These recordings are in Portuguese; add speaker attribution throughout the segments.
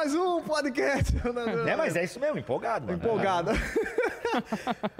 Speaker 1: mais um podcast.
Speaker 2: É, mas é isso mesmo, empolgado. Mano.
Speaker 1: Empolgado.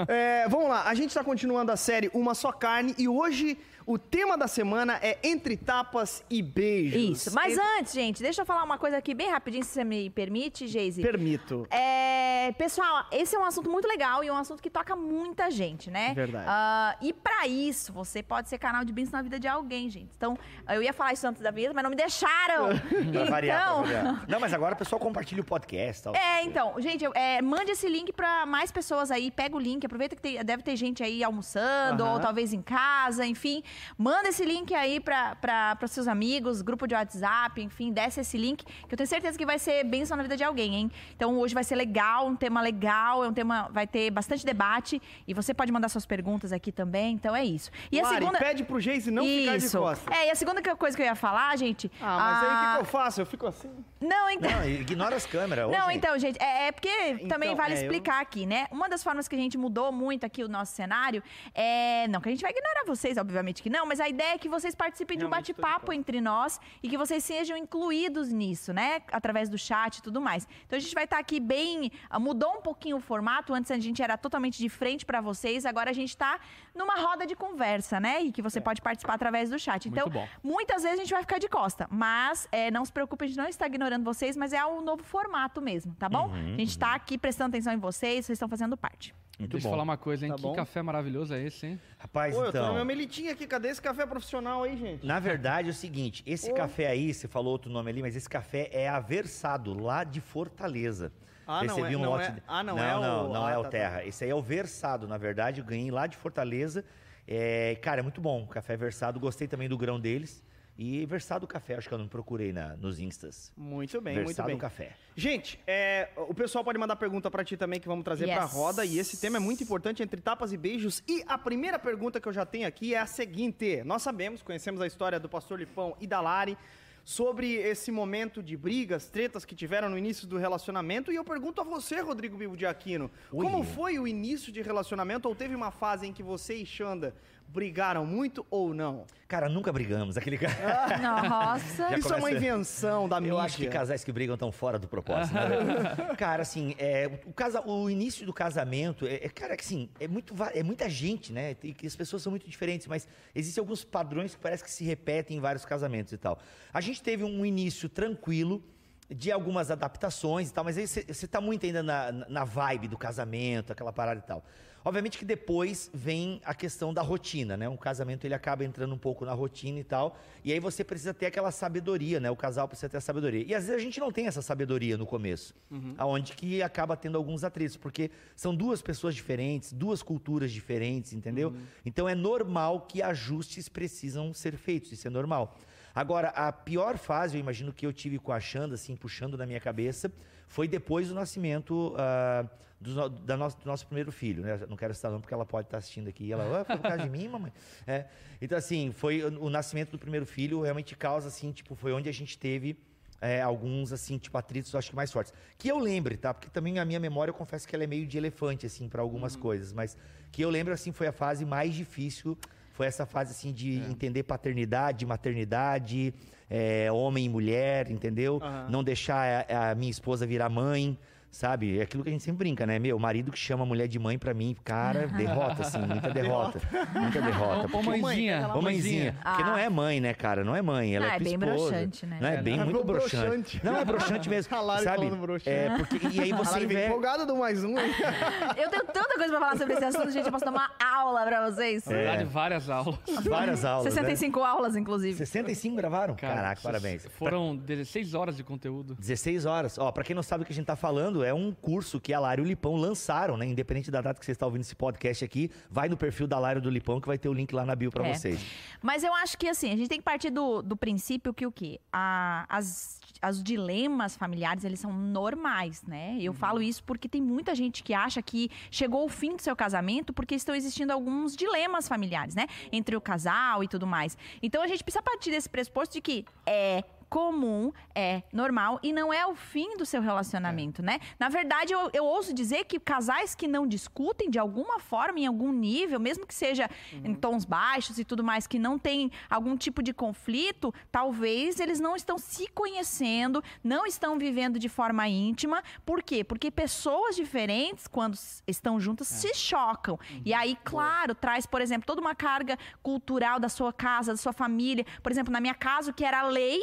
Speaker 1: É, vamos lá, a gente está continuando a série Uma Só Carne e hoje o tema da semana é Entre Tapas e Beijos.
Speaker 3: Isso. Mas antes, gente, deixa eu falar uma coisa aqui bem rapidinho, se você me permite, Geise.
Speaker 1: Permito.
Speaker 3: É, pessoal, esse é um assunto muito legal e é um assunto que toca muita gente, né?
Speaker 1: Verdade.
Speaker 3: Ah, e pra isso, você pode ser canal de bênção na vida de alguém, gente. Então, eu ia falar isso antes da vinheta, mas não me deixaram.
Speaker 2: Variar,
Speaker 3: então,
Speaker 2: pra variar. Não, mas agora o pessoal compartilha o podcast. Tal.
Speaker 3: É, então, gente, é, mande esse link pra mais pessoas aí, pega o link, aproveita que tem- deve ter gente aí almoçando, ou talvez em casa, enfim. Manda esse link aí pra, pros seus amigos, grupo de WhatsApp, enfim, desce esse link, que eu tenho certeza que vai ser bênção na vida de alguém, hein? Então hoje vai ser legal, um tema legal, é um tema, vai ter bastante debate, e você pode mandar suas perguntas aqui também, então é isso. E
Speaker 1: Lari,
Speaker 3: a segunda...
Speaker 1: pede pro Geise não ficar de
Speaker 3: Isso.
Speaker 1: costas.
Speaker 3: É, e a segunda coisa que eu ia falar, gente...
Speaker 1: Ah, mas aí o que, que eu faço? Eu fico assim.
Speaker 3: Não, então...
Speaker 2: Não, ignora as câmeras. Ô,
Speaker 3: Não,
Speaker 2: gente.
Speaker 3: então, gente, é, é porque também
Speaker 1: Então,
Speaker 3: vale
Speaker 1: é, eu-
Speaker 3: explicar aqui, né? Uma das formas que a gente mudou muito aqui o nosso cenário é. Não que a gente vai ignorar vocês, obviamente que não, mas a ideia é que vocês participem de um bate-papo entre nós e que vocês sejam incluídos nisso, né? Através do chat e tudo mais. Então a gente vai estar aqui bem. ah, Mudou um pouquinho o formato. Antes a gente era totalmente de frente para vocês, agora a gente tá numa roda de conversa, né? E que você pode participar através do chat. Então, muitas vezes a gente vai ficar de costa, mas é, não se preocupe, a gente não está ignorando vocês, mas é um novo formato mesmo, tá bom? a gente está aqui prestando atenção em vocês, vocês estão fazendo parte.
Speaker 2: Muito
Speaker 4: Deixa eu
Speaker 2: bom.
Speaker 4: falar uma coisa, hein?
Speaker 1: Tá
Speaker 4: que
Speaker 1: bom.
Speaker 4: café maravilhoso é esse, hein?
Speaker 2: Rapaz,
Speaker 1: Pô, eu tô na
Speaker 2: então.
Speaker 1: minha aqui. Cadê esse café profissional aí, gente?
Speaker 2: Na verdade é o seguinte, esse
Speaker 1: Ô.
Speaker 2: café aí, você falou outro nome ali, mas esse café é a Versado, lá de Fortaleza.
Speaker 1: Ah, não
Speaker 2: Recebi
Speaker 1: é-
Speaker 2: um
Speaker 1: não
Speaker 2: lote
Speaker 1: é- ah, não
Speaker 2: não
Speaker 1: é o-
Speaker 2: Não, não
Speaker 1: ah,
Speaker 2: é
Speaker 1: tá,
Speaker 2: o
Speaker 1: tá.
Speaker 2: Terra. Esse aí é o Versado, na verdade, eu ganhei lá de Fortaleza. É, cara, é muito bom, café Versado. Gostei também do grão deles. E Versado Café, acho que eu não procurei na, nos instas.
Speaker 1: Muito bem, muito
Speaker 2: Versado
Speaker 1: bem.
Speaker 2: Café.
Speaker 1: Gente, é, o pessoal pode mandar pergunta pra ti também que vamos trazer
Speaker 3: Yes.
Speaker 1: pra roda. E esse tema é muito importante, entre tapas e beijos. E a primeira pergunta que eu já tenho aqui é a seguinte. Nós sabemos, conhecemos a história do pastor Lipão e da Lari sobre esse momento de brigas, tretas que tiveram no início do relacionamento. E eu pergunto a você, Rodrigo Bibo de Aquino,
Speaker 2: Ui.
Speaker 1: como foi o início de relacionamento? Ou teve uma fase em que você e Xanda brigaram muito ou não?
Speaker 2: Cara, nunca brigamos. Aquele cara.
Speaker 3: Nossa.
Speaker 2: Já
Speaker 1: Isso é uma
Speaker 2: começa-
Speaker 1: invenção da mídia.
Speaker 2: Eu acho que casais que brigam estão fora do propósito. né? cara, assim, é, o, casa, o início do casamento, é, é, cara, que assim, é, muito, é muita gente, né? E que as pessoas são muito diferentes, mas existem alguns padrões que parece que se repetem em vários casamentos e tal. A gente teve um início tranquilo de algumas adaptações e tal, mas aí você está muito ainda na, na vibe do casamento, aquela parada e tal. Obviamente que depois vem a questão da rotina, né? Um casamento ele acaba entrando um pouco na rotina e tal, e aí você precisa ter aquela sabedoria, né? O casal precisa ter a sabedoria. E às vezes a gente não tem essa sabedoria no começo, aonde que acaba tendo alguns atritos, porque são duas pessoas diferentes, duas culturas diferentes, entendeu? Então é normal que ajustes precisam ser feitos, isso é normal. Agora, a pior fase, eu imagino que eu tive com a Xanda, assim, puxando na minha cabeça, foi depois do nascimento ah, do, da nosso, do nosso primeiro filho, né? Não quero citar não, porque ela pode estar assistindo aqui. E ela, ah, foi por causa de mim, mamãe? É. Então, assim, foi o, o nascimento do primeiro filho, realmente causa, assim, tipo, foi onde a gente teve é, alguns, assim, tipo, atritos, acho que mais fortes. Que eu lembre, tá? Porque também a minha memória, eu confesso que ela é meio de elefante, assim, para algumas coisas. Mas que eu lembro, assim, foi a fase mais difícil. Foi essa fase, assim, de entender paternidade, maternidade, é, homem e mulher, entendeu?
Speaker 1: Aham.
Speaker 2: Não deixar a, a minha esposa virar mãe. Sabe? É aquilo que a gente sempre brinca, né? Meu, o marido que chama a mulher de mãe, pra mim, cara, derrota, assim, muita derrota. Muita derrota.
Speaker 4: Ô, ô,
Speaker 2: porque-
Speaker 4: mãezinha,
Speaker 2: Ô, mãezinha. Porque
Speaker 3: Ah.
Speaker 2: não é mãe, né, cara? Não é mãe. Ela
Speaker 3: Ah,
Speaker 2: é
Speaker 3: é
Speaker 2: tua
Speaker 3: bem
Speaker 2: esposa.
Speaker 3: broxante, né?
Speaker 2: Não, é
Speaker 4: É,
Speaker 2: bem
Speaker 1: né?
Speaker 2: muito
Speaker 1: É
Speaker 2: broxante.
Speaker 1: broxante.
Speaker 2: Não, é broxante mesmo.
Speaker 1: A Lari
Speaker 2: sabe?
Speaker 1: broxante.
Speaker 2: É, porque, e aí você
Speaker 1: vem empolgada do mais um?
Speaker 3: Eu tenho tanta coisa pra falar sobre esse assunto, gente. Eu posso dar uma aula pra vocês.
Speaker 4: Na verdade, várias aulas.
Speaker 2: várias aulas,
Speaker 3: 65 aulas, inclusive.
Speaker 2: né? 65 gravaram?
Speaker 4: Cara,
Speaker 2: Caraca, parabéns.
Speaker 4: Foram 16 horas de conteúdo.
Speaker 2: 16 horas. Ó, pra quem não sabe o que a gente tá falando, é um curso que a Lara e o Lipão lançaram, né? Independente da data que você está ouvindo esse podcast aqui, vai no perfil da e do Lipão que vai ter o link lá na bio pra
Speaker 3: É.
Speaker 2: vocês.
Speaker 3: Mas eu acho que assim, a gente tem que partir do, do princípio que o quê? A, as, as dilemas familiares, eles são normais, né? Eu falo isso porque tem muita gente que acha que chegou o fim do seu casamento porque estão existindo alguns dilemas familiares, né? Entre o casal e tudo mais. Então a gente precisa partir desse pressuposto de que é comum, é normal e não é o fim do seu relacionamento, né? Na verdade, eu, eu ouso dizer que casais que não discutem de alguma forma, em algum nível, mesmo que seja em tons baixos e tudo mais, que não tem algum tipo de conflito, talvez eles não estão se conhecendo, não estão vivendo de forma íntima. Por quê? Porque pessoas diferentes, quando estão juntas, se chocam. E aí, claro, traz, por exemplo, toda uma carga cultural da sua casa, da sua família. Por exemplo, na minha casa, o que era lei,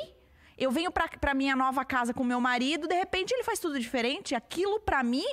Speaker 3: eu venho pra, pra minha nova casa com meu marido, de repente ele faz tudo diferente. Aquilo pra mim,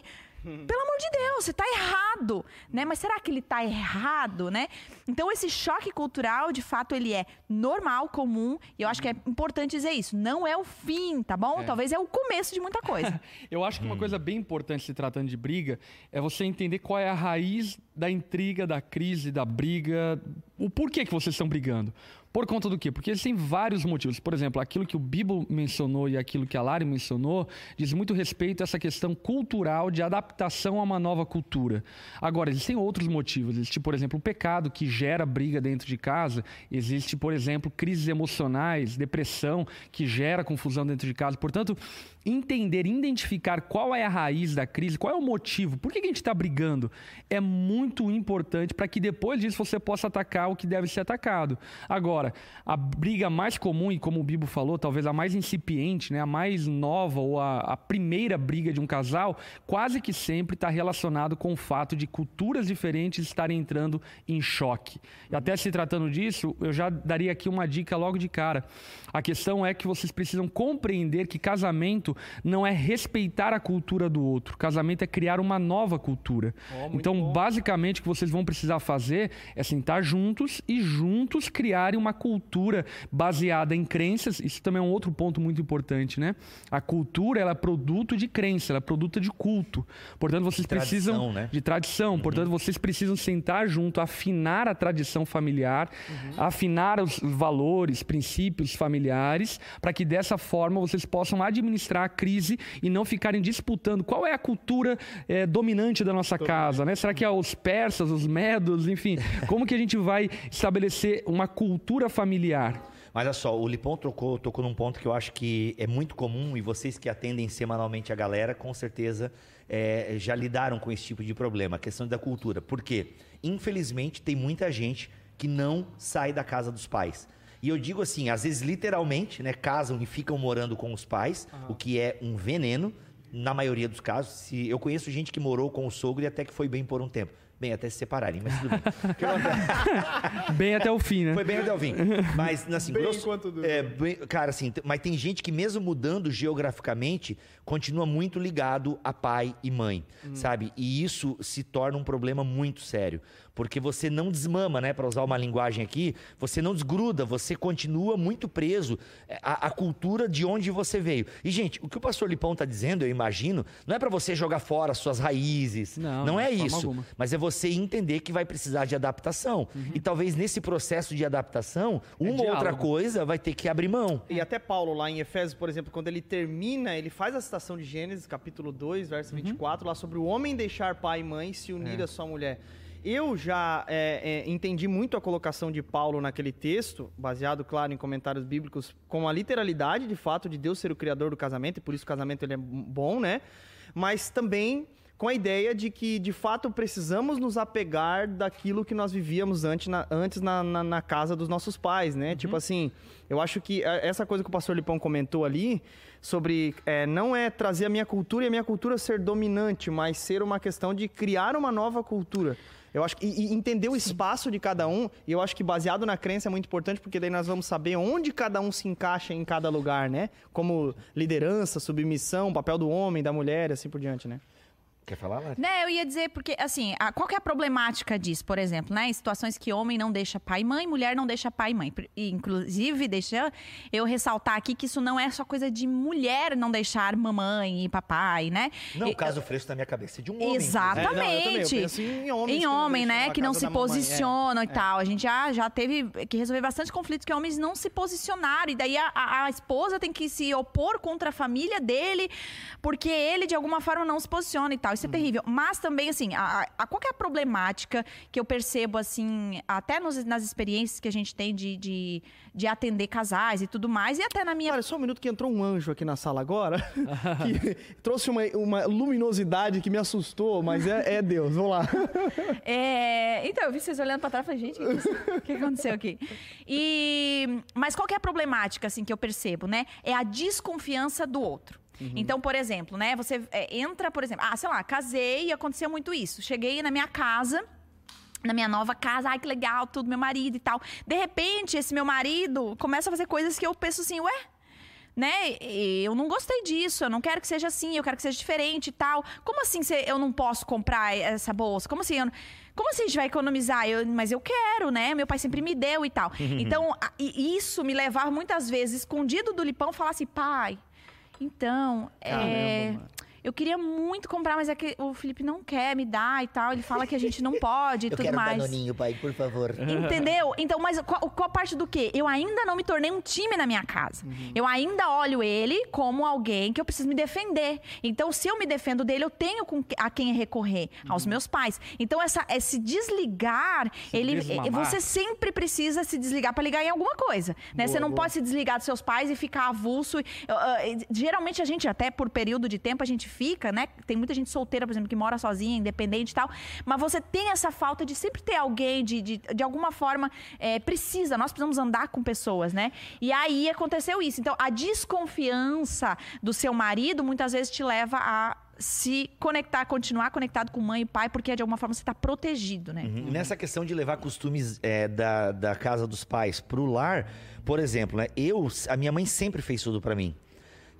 Speaker 3: pelo amor de Deus, você tá errado, né? Mas será que ele tá errado, né? Então esse choque cultural, de fato, ele é normal, comum, e eu acho que é importante dizer isso. Não é o fim, tá bom? Talvez é o começo de muita coisa.
Speaker 4: Eu acho que uma coisa bem importante se tratando de briga é você entender qual é a raiz da intriga, da crise, da briga, o porquê que vocês estão brigando. Por conta do quê? Porque existem vários motivos. Por exemplo, aquilo que o Bibo mencionou e aquilo que a Lari mencionou diz muito respeito a essa questão cultural de adaptação a uma nova cultura. Agora, existem outros motivos. Existe, por exemplo, o pecado que gera briga dentro de casa. Existe, por exemplo, crises emocionais, depressão que gera confusão dentro de casa. Portanto, entender, identificar qual é a raiz da crise, qual é o motivo, por que a gente está brigando, é muito importante para que depois disso você possa atacar o que deve ser atacado. Agora, a briga mais comum, e como o Bibo falou, talvez a mais incipiente, né, a mais nova ou a, a primeira briga de um casal, quase que sempre está relacionado com o fato de culturas diferentes estarem entrando em choque. E até se tratando disso, eu já daria aqui uma dica logo de cara. A questão é que vocês precisam compreender que casamento não é respeitar a cultura do outro. Casamento é criar uma nova cultura. então, basicamente, o que vocês vão precisar fazer é sentar juntos e juntos criarem uma cultura baseada em crenças. Isso também é um outro ponto muito importante, né? A cultura ela é produto de crença, ela é produto de culto. Portanto, vocês
Speaker 2: tradição,
Speaker 4: precisam
Speaker 2: né?
Speaker 4: de tradição. Portanto, vocês precisam sentar junto, afinar a tradição familiar, afinar os valores, princípios familiares, para que dessa forma vocês possam administrar a crise e não ficarem disputando qual é a cultura eh, dominante da nossa casa, né? Será que é os persas, os medos, enfim? Como que a gente vai estabelecer uma cultura familiar?
Speaker 2: Mas olha só, o Lipão tocou, tocou num ponto que eu acho que é muito comum e vocês que atendem semanalmente a galera, com certeza é, já lidaram com esse tipo de problema, a questão da cultura. Por quê? Infelizmente, tem muita gente que não sai da casa dos pais. E eu digo assim, às vezes literalmente, né, casam e ficam morando com os pais, o que é um veneno, na maioria dos casos. Se, eu conheço gente que morou com o sogro e até que foi bem por um tempo. Bem, até se separarem, mas tudo bem.
Speaker 4: Bem até o fim, né?
Speaker 2: Foi bem até o fim. Mas, assim,
Speaker 1: Bem
Speaker 2: grosso,
Speaker 1: enquanto
Speaker 2: é, bem- cara, assim, mas tem gente que mesmo mudando geograficamente, continua muito ligado a pai e mãe, sabe? E isso se torna um problema muito sério. Porque você não desmama, né? Para usar uma linguagem aqui, você não desgruda, você continua muito preso é, à, à cultura de onde você veio. E, gente, o que o pastor Lipão tá dizendo, eu imagino, não é para você jogar fora as suas raízes.
Speaker 4: Não,
Speaker 2: não é isso.
Speaker 4: alguma.
Speaker 2: Mas é você entender que vai precisar de adaptação. E talvez nesse processo de adaptação, uma ou outra
Speaker 4: diálogo.
Speaker 2: coisa vai ter que abrir mão.
Speaker 1: E até Paulo, lá em Efésios, por exemplo, quando ele termina, ele faz a citação de Gênesis, capítulo 2, verso 24, lá sobre o homem deixar pai e mãe e se unir a sua mulher. Eu já é, é, entendi muito a colocação de Paulo naquele texto, baseado, claro, em comentários bíblicos, com a literalidade, de fato, de Deus ser o criador do casamento, e por isso o casamento ele é bom, né? Mas também com a ideia de que, de fato, precisamos nos apegar daquilo que nós vivíamos antes na, antes na, na, na casa dos nossos pais, né? Tipo assim, eu acho que essa coisa que o pastor Lipão comentou ali, sobre é, não é trazer a minha cultura e a minha cultura ser dominante, mas ser uma questão de criar uma nova cultura. Eu acho que, e, e entender o espaço de cada um, e eu acho que baseado na crença é muito importante, porque daí nós vamos saber onde cada um se encaixa em cada lugar, né? Como liderança, submissão, papel do homem, da mulher, assim por diante, né?
Speaker 2: Quer falar, Lari?
Speaker 3: Né, eu ia dizer, porque, assim, a- qual que é a problemática disso, por exemplo, né? Em situações que homem não deixa pai e mãe, mulher não deixa pai e mãe. E, inclusive, deixa eu ressaltar aqui que isso não é só coisa de mulher não deixar mamãe e papai, né?
Speaker 2: Não, o caso fresco na minha cabeça é de um homem.
Speaker 3: Exatamente.
Speaker 1: É, não, eu também, eu penso em homens não
Speaker 3: homem, né? Que não
Speaker 1: casa
Speaker 3: se
Speaker 1: é.
Speaker 3: posicionam e tal. A gente já, já teve que resolver bastante conflitos que homens não se posicionaram. E daí a, a- a esposa tem que se opor contra a família dele, porque ele, de alguma forma, não se posiciona e tal. Isso é terrível. Mas também, assim, a, a, qual que é a problemática que eu percebo, assim, até nos- nas experiências que a gente tem de, de, de atender casais e tudo mais, e até na minha
Speaker 1: Olha, só um minuto que entrou um anjo aqui na sala agora, que trouxe uma, uma luminosidade que me assustou, mas é, é Deus. Vamos lá.
Speaker 3: É, então, eu vi vocês olhando pra trás e falei, gente, o que, que aconteceu aqui? E, mas qual que é a problemática, assim, que eu percebo, né? É a desconfiança do outro. Então, por exemplo, né? Você é, entra, por exemplo, ah, sei lá, casei e aconteceu muito isso. Cheguei na minha casa, na minha nova casa, ai que legal, tudo, meu marido e tal. De repente, esse meu marido começa a fazer coisas que eu penso assim, ué, né? Eu não gostei disso, eu não quero que seja assim, eu quero que seja diferente e tal. Como assim eu não posso comprar essa bolsa? Como assim? eu não- como assim a gente vai economizar? Eu- mas eu quero, né? Meu pai sempre me deu e tal. Então, isso me levava muitas vezes, escondido do lipão, falar assim, pai, então, é,
Speaker 1: Caramba, mano.
Speaker 3: Eu queria muito comprar, mas é que o Felipe não quer me dar e tal. Ele fala que a gente não pode e
Speaker 2: Eu
Speaker 3: tudo
Speaker 2: quero um
Speaker 3: mais.
Speaker 2: danoninho, pai, por favor.
Speaker 3: Entendeu? Então, mas qual, qual parte do quê? Eu ainda não me tornei um time na minha casa. Eu ainda olho ele como alguém que eu preciso me defender. Então, se eu me defendo dele, eu tenho com que- a quem recorrer, aos meus pais. Então, essa, esse desligar, ele,
Speaker 4: desmamar.
Speaker 3: você sempre precisa se desligar para ligar em alguma coisa. Né? você não pode se desligar dos seus pais e ficar avulso. e- ah, ah, geralmente, a gente, até por período de tempo, a gente fica, né? Tem muita gente solteira, por exemplo, que mora sozinha, independente e tal. Mas você tem essa falta de sempre ter alguém, de, de, de alguma forma, é, precisa. Nós precisamos andar com pessoas, né? E aí aconteceu isso. Então, a desconfiança do seu marido muitas vezes te leva a se conectar, continuar conectado com mãe e pai, porque de alguma forma você está protegido, né?
Speaker 2: Uhum. Nessa questão de levar costumes é, da, da casa dos pais pro lar, por exemplo, né? Eu, a minha mãe sempre fez tudo pra mim.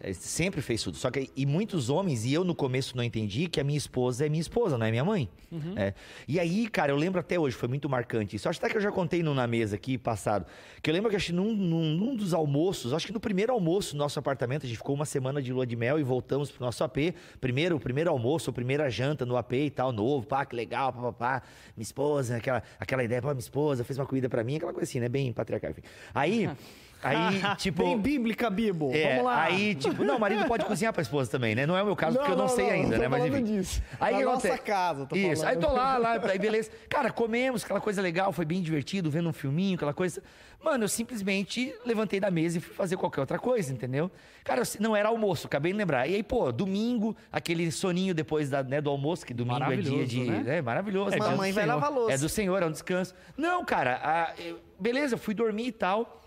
Speaker 2: É, Sempre fez tudo. Só que e muitos homens, e eu no começo não entendi que a minha esposa é minha esposa, não é minha mãe. É. E aí, cara, eu lembro até hoje, foi muito marcante isso. Acho até que eu já contei no Na Mesa aqui, passado. Que eu lembro que acho num, num, num dos almoços, acho que no primeiro almoço do nosso apartamento, a gente ficou uma semana de lua de mel e voltamos pro nosso AP. Primeiro, o primeiro almoço, a primeira janta no AP e tal, novo, pá, que legal, pá, pá, pá. Minha esposa, aquela, aquela ideia, pô, minha esposa fez uma comida pra mim, aquela coisa assim, né? Bem patriarcal, enfim. Aí, aí, tipo...
Speaker 1: Bem bíblica, Bibo.
Speaker 2: É,
Speaker 1: Vamos lá.
Speaker 2: aí, tipo, não, o marido pode cozinhar pra esposa também, né? Não é o meu caso, porque eu não, sei ainda,
Speaker 1: tô
Speaker 2: né? Mas enfim.
Speaker 1: disso.
Speaker 2: Aí
Speaker 1: Na nossa
Speaker 2: acontece?
Speaker 1: casa, tô
Speaker 2: Isso,
Speaker 1: falando.
Speaker 2: aí tô lá, lá, aí beleza. Cara, comemos, aquela coisa legal, foi bem divertido, vendo um filminho, aquela coisa. Mano, eu simplesmente levantei da mesa e fui fazer qualquer outra coisa, entendeu? Cara, eu- não era almoço, acabei de lembrar. E aí, pô, domingo, aquele soninho depois da, né, do almoço, que domingo é dia de.
Speaker 4: né?
Speaker 2: É maravilhoso.
Speaker 4: É,
Speaker 2: mas-
Speaker 1: Mamãe vai lavar louça.
Speaker 2: é do Senhor, é um descanso. Não, cara, a- eu- beleza, eu fui dormir e tal.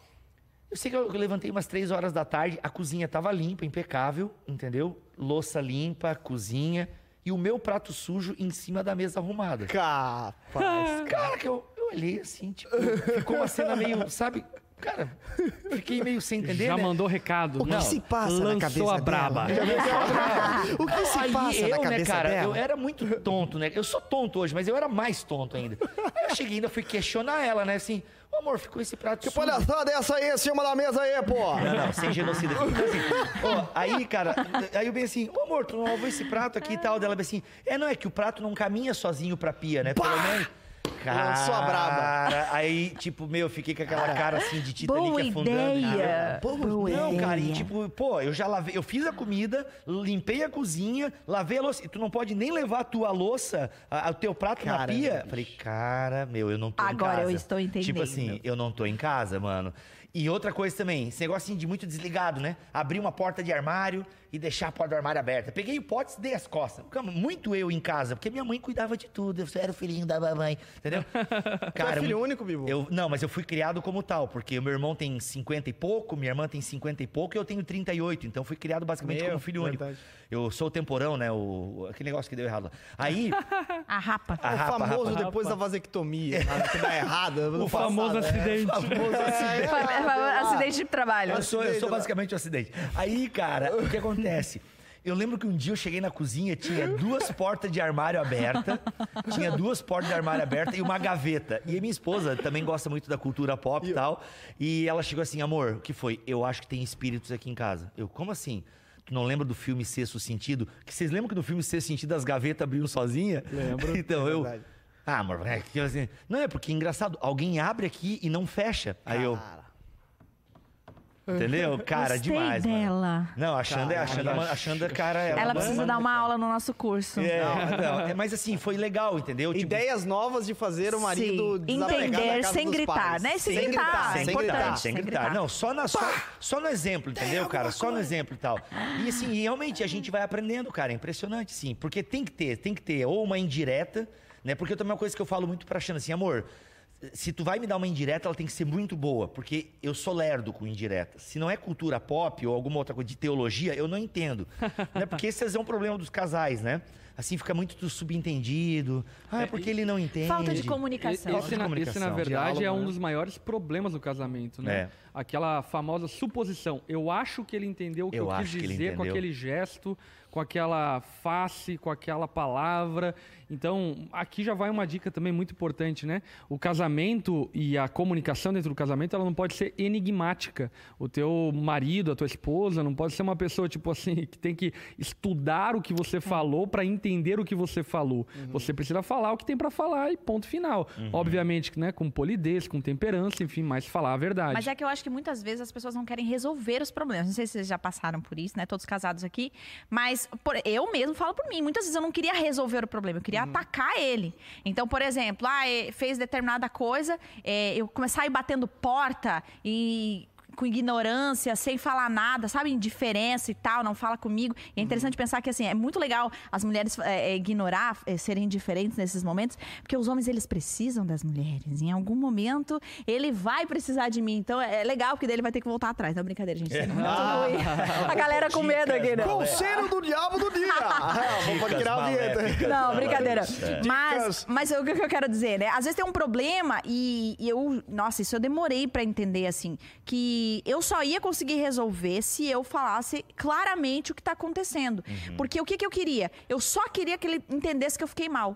Speaker 2: Eu sei que eu levantei umas três horas da tarde, a cozinha tava limpa, impecável, entendeu? Louça limpa, cozinha e o meu prato sujo em cima da mesa arrumada.
Speaker 1: Capaz.
Speaker 2: Cara, que eu, eu olhei assim, tipo, ficou uma cena meio, sabe? Cara, fiquei meio sem entender,
Speaker 4: Já
Speaker 2: né?
Speaker 4: mandou recado.
Speaker 1: O que
Speaker 4: Não,
Speaker 1: se passa
Speaker 4: lançou
Speaker 1: na cabeça
Speaker 4: a braba.
Speaker 1: dela? o que se
Speaker 2: Aí
Speaker 1: passa
Speaker 2: eu,
Speaker 1: na
Speaker 2: né,
Speaker 1: cabeça
Speaker 2: cara,
Speaker 1: dela?
Speaker 2: eu era muito tonto, né? Eu sou tonto hoje, mas eu era mais tonto ainda. Aí eu cheguei ainda fui questionar ela, né? Assim, ô amor, ficou esse prato
Speaker 1: Que
Speaker 2: sujo.
Speaker 1: palhaçada é essa aí em cima da mesa aí, pô?
Speaker 2: Não, não, sem genocida. Então, assim, ó, aí, cara, aí eu bem assim, ô amor, tu não lavou esse prato aqui e tal? Dela bem assim, é, não, é que o prato não caminha sozinho pra pia, né? Pelo menos.
Speaker 1: Lançou a braba.
Speaker 2: Cara, aí, tipo, meu, eu fiquei com aquela cara assim de Titanic
Speaker 3: Boa
Speaker 2: afundando.
Speaker 3: ideia.
Speaker 2: Pô,
Speaker 3: Boa
Speaker 2: não, cara, e
Speaker 3: ideia.
Speaker 2: tipo, pô, eu já lavei, eu fiz a comida, limpei a cozinha, lavei a louça. E tu não pode nem levar a tua louça, a- o teu prato na
Speaker 1: Caramba,
Speaker 2: pia? Falei, cara, meu, eu não tô em
Speaker 3: Agora
Speaker 2: casa.
Speaker 3: eu estou entendendo.
Speaker 2: Tipo assim, eu não tô em casa, mano. E outra coisa também, esse negócio assim de muito desligado, né? Abrir uma porta de armário e deixar a porta do armário aberta. Peguei o pote e dei as costas. Muito eu em casa, porque minha mãe cuidava de tudo. Eu era o filhinho da mamãe, entendeu?
Speaker 1: Tu é filho único, Bibo?
Speaker 2: Eu, não, mas eu fui criado como tal, porque o meu irmão tem 50 e pouco, minha irmã tem 50 e pouco e eu tenho 38. Então eu fui criado basicamente
Speaker 1: Meu,
Speaker 2: como filho único.
Speaker 1: verdade.
Speaker 2: Eu sou o temporão, né? O, aquele negócio que deu errado lá. Aí.
Speaker 3: A rapa.
Speaker 2: a
Speaker 1: o
Speaker 2: rapa,
Speaker 1: famoso
Speaker 2: rapa,
Speaker 1: depois da vasectomia, que dá errado.
Speaker 4: O famoso acidente.
Speaker 1: famoso acidente.
Speaker 3: Acidente de trabalho.
Speaker 2: Eu sou, eu sou basicamente um acidente. Aí, cara, o que acontece? Eu lembro que um dia eu cheguei na cozinha, tinha duas portas de armário aberta, tinha duas portas de armário aberta e uma gaveta. E a minha esposa também gosta muito da cultura pop e tal. E ela chegou assim, amor, o que foi? Eu acho que tem espíritos aqui em casa. Eu, como assim? Tu não lembra do filme Sexto Sentido? Que vocês lembram que no filme Sexto Sentido as gavetas abriam sozinha?
Speaker 4: Lembro.
Speaker 2: Então,
Speaker 1: É
Speaker 2: eu... Ah, amor, é que assim... Não, é porque é engraçado. Alguém abre aqui e não fecha. Aí eu...
Speaker 1: Cara.
Speaker 2: Entendeu? Cara,
Speaker 3: Gostei
Speaker 2: demais, mano.
Speaker 3: dela.
Speaker 2: Não, a Xanda, é- a Xanda, é a Xanda, cara...
Speaker 3: Ela
Speaker 2: manda-
Speaker 3: precisa dar uma aula no nosso curso.
Speaker 2: É, não, é, mas assim, foi legal, entendeu? Tipo,
Speaker 1: Ideias novas de fazer o marido
Speaker 3: Sim. Entender
Speaker 1: casa
Speaker 3: sem
Speaker 1: dos
Speaker 3: gritar,
Speaker 1: pais.
Speaker 3: né? Sem gritar,
Speaker 2: gritar,
Speaker 3: é
Speaker 2: sem gritar, sem
Speaker 3: sem
Speaker 2: gritar.
Speaker 3: gritar.
Speaker 2: Não, só, na, só, só no exemplo, entendeu, cara? Só no exemplo e tal. E assim, e realmente a gente vai aprendendo, cara. É impressionante, sim. Porque tem que ter, tem que ter ou uma indireta, né? Porque também é uma coisa que eu falo muito pra Xana, assim, amor. Se tu vai me dar uma indireta, ela tem que ser muito boa, porque eu sou lerdo com indireta. Se não é cultura pop ou alguma outra coisa de teologia, eu não entendo. né? Porque esse é um problema dos casais, né? Assim fica muito subentendido. Ah, é porque ele não entende.
Speaker 3: Falta de comunicação.
Speaker 2: Falta
Speaker 4: Esse,
Speaker 2: de
Speaker 4: na, esse,
Speaker 2: comunicação,
Speaker 4: na verdade,
Speaker 1: diálogo,
Speaker 4: é um
Speaker 1: né?
Speaker 4: dos maiores problemas do casamento, né?
Speaker 2: É.
Speaker 4: Aquela famosa suposição. Eu acho que ele entendeu o que
Speaker 2: Eu
Speaker 4: eu, quis dizer com aquele gesto, com aquela face, com aquela palavra. Então, aqui já vai uma dica também muito importante, né? O casamento e a comunicação dentro do casamento, ela não pode ser enigmática. O teu marido, a tua esposa, não pode ser uma pessoa, tipo assim, que tem que estudar o que você falou para entender o que você falou. Você precisa falar o que tem para falar e ponto final. Obviamente, né, com polidez, com temperança, enfim, mas falar a verdade.
Speaker 3: Mas é que eu acho que muitas vezes as pessoas não querem resolver os problemas. Não sei se vocês já passaram por isso, né? Todos casados aqui. Mas por- eu mesmo falo por mim. Muitas vezes eu não queria resolver o problema, eu queria atacar ele. Então, por exemplo, ah, eh, fez determinada coisa, eh, eu começar a ir batendo porta e com ignorância, sem falar nada, sabe? Indiferença e tal, não fala comigo. E é interessante pensar que, assim, é muito legal as mulheres é, é, ignorar, é, serem indiferentes nesses momentos, porque os homens, eles precisam das mulheres. Em algum momento, ele vai precisar de mim. Então, é legal, porque daí ele vai ter que voltar atrás. Não, brincadeira, gente. Não, não, não. A galera com medo aqui, né?
Speaker 1: Conselho do diabo do dia. Ah, criar a vinheta.
Speaker 3: Não, brincadeira. Mas,
Speaker 1: Dicas.
Speaker 3: mas o que eu quero dizer, né? Às vezes tem um problema e, e eu. Nossa, isso eu demorei pra entender, assim. Que eu só ia conseguir resolver se eu falasse claramente o que tá acontecendo. Porque o que, que eu queria? Eu só queria que ele entendesse que eu fiquei mal.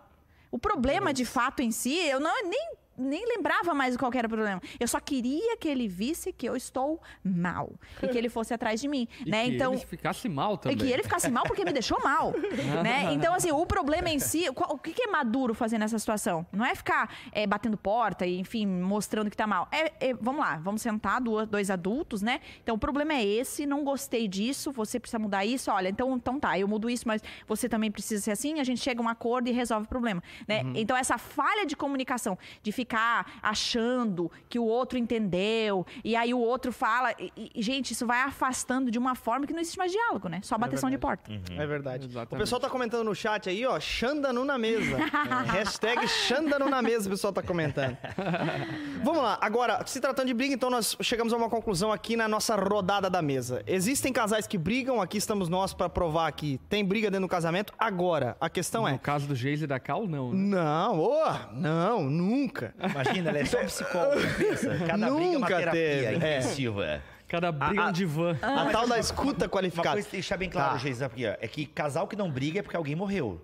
Speaker 3: O problema, de fato, em si, eu não nem. Nem lembrava mais qual era o problema. Eu só queria que ele visse que eu estou mal. E que ele fosse atrás de mim.
Speaker 4: E
Speaker 3: né?
Speaker 4: que
Speaker 3: então,
Speaker 4: ele ficasse mal também.
Speaker 3: e que ele ficasse mal porque me deixou mal, né? Então, assim, o problema em si... o que é maduro fazer nessa situação? Não é ficar é, batendo porta e, enfim, mostrando que tá mal. É, é, vamos lá, vamos sentar, dois adultos, né? Então, o problema é esse, não gostei disso, você precisa mudar isso. Olha, então, então tá, eu mudo isso, mas você também precisa ser assim. A gente chega a um acordo e resolve o problema, né? Então, essa falha de comunicação, de ficar achando que o outro entendeu, e aí o outro fala... E, e, gente, isso vai afastando de uma forma que não existe mais diálogo, né? Só bateção de porta.
Speaker 1: É verdade.
Speaker 4: Exatamente.
Speaker 1: O pessoal tá comentando no chat aí, ó, Xandanu na mesa. É, Hashtag Xandanu na mesa, o pessoal tá comentando. Vamos lá, agora, se tratando de briga, então nós chegamos a uma conclusão aqui na nossa rodada da mesa. Existem casais que brigam, aqui estamos nós pra provar que tem briga dentro do casamento. Agora, a questão
Speaker 4: No
Speaker 1: é...
Speaker 4: caso do Geise e da Cal, não. né?
Speaker 1: Não, ô, não, nunca.
Speaker 2: Imagina, ela é só psicóloga, pensa. Cada briga é uma
Speaker 1: Nunca
Speaker 2: terapia
Speaker 1: teve, é.
Speaker 2: intensiva.
Speaker 4: Cada briga é
Speaker 1: A-
Speaker 4: um divã.
Speaker 1: A tal da escuta
Speaker 2: Uma
Speaker 1: qualificada.
Speaker 2: coisa que deixar bem claro,
Speaker 1: Tá.
Speaker 2: Geisa, aqui, ó, é que casal que não briga é porque alguém morreu.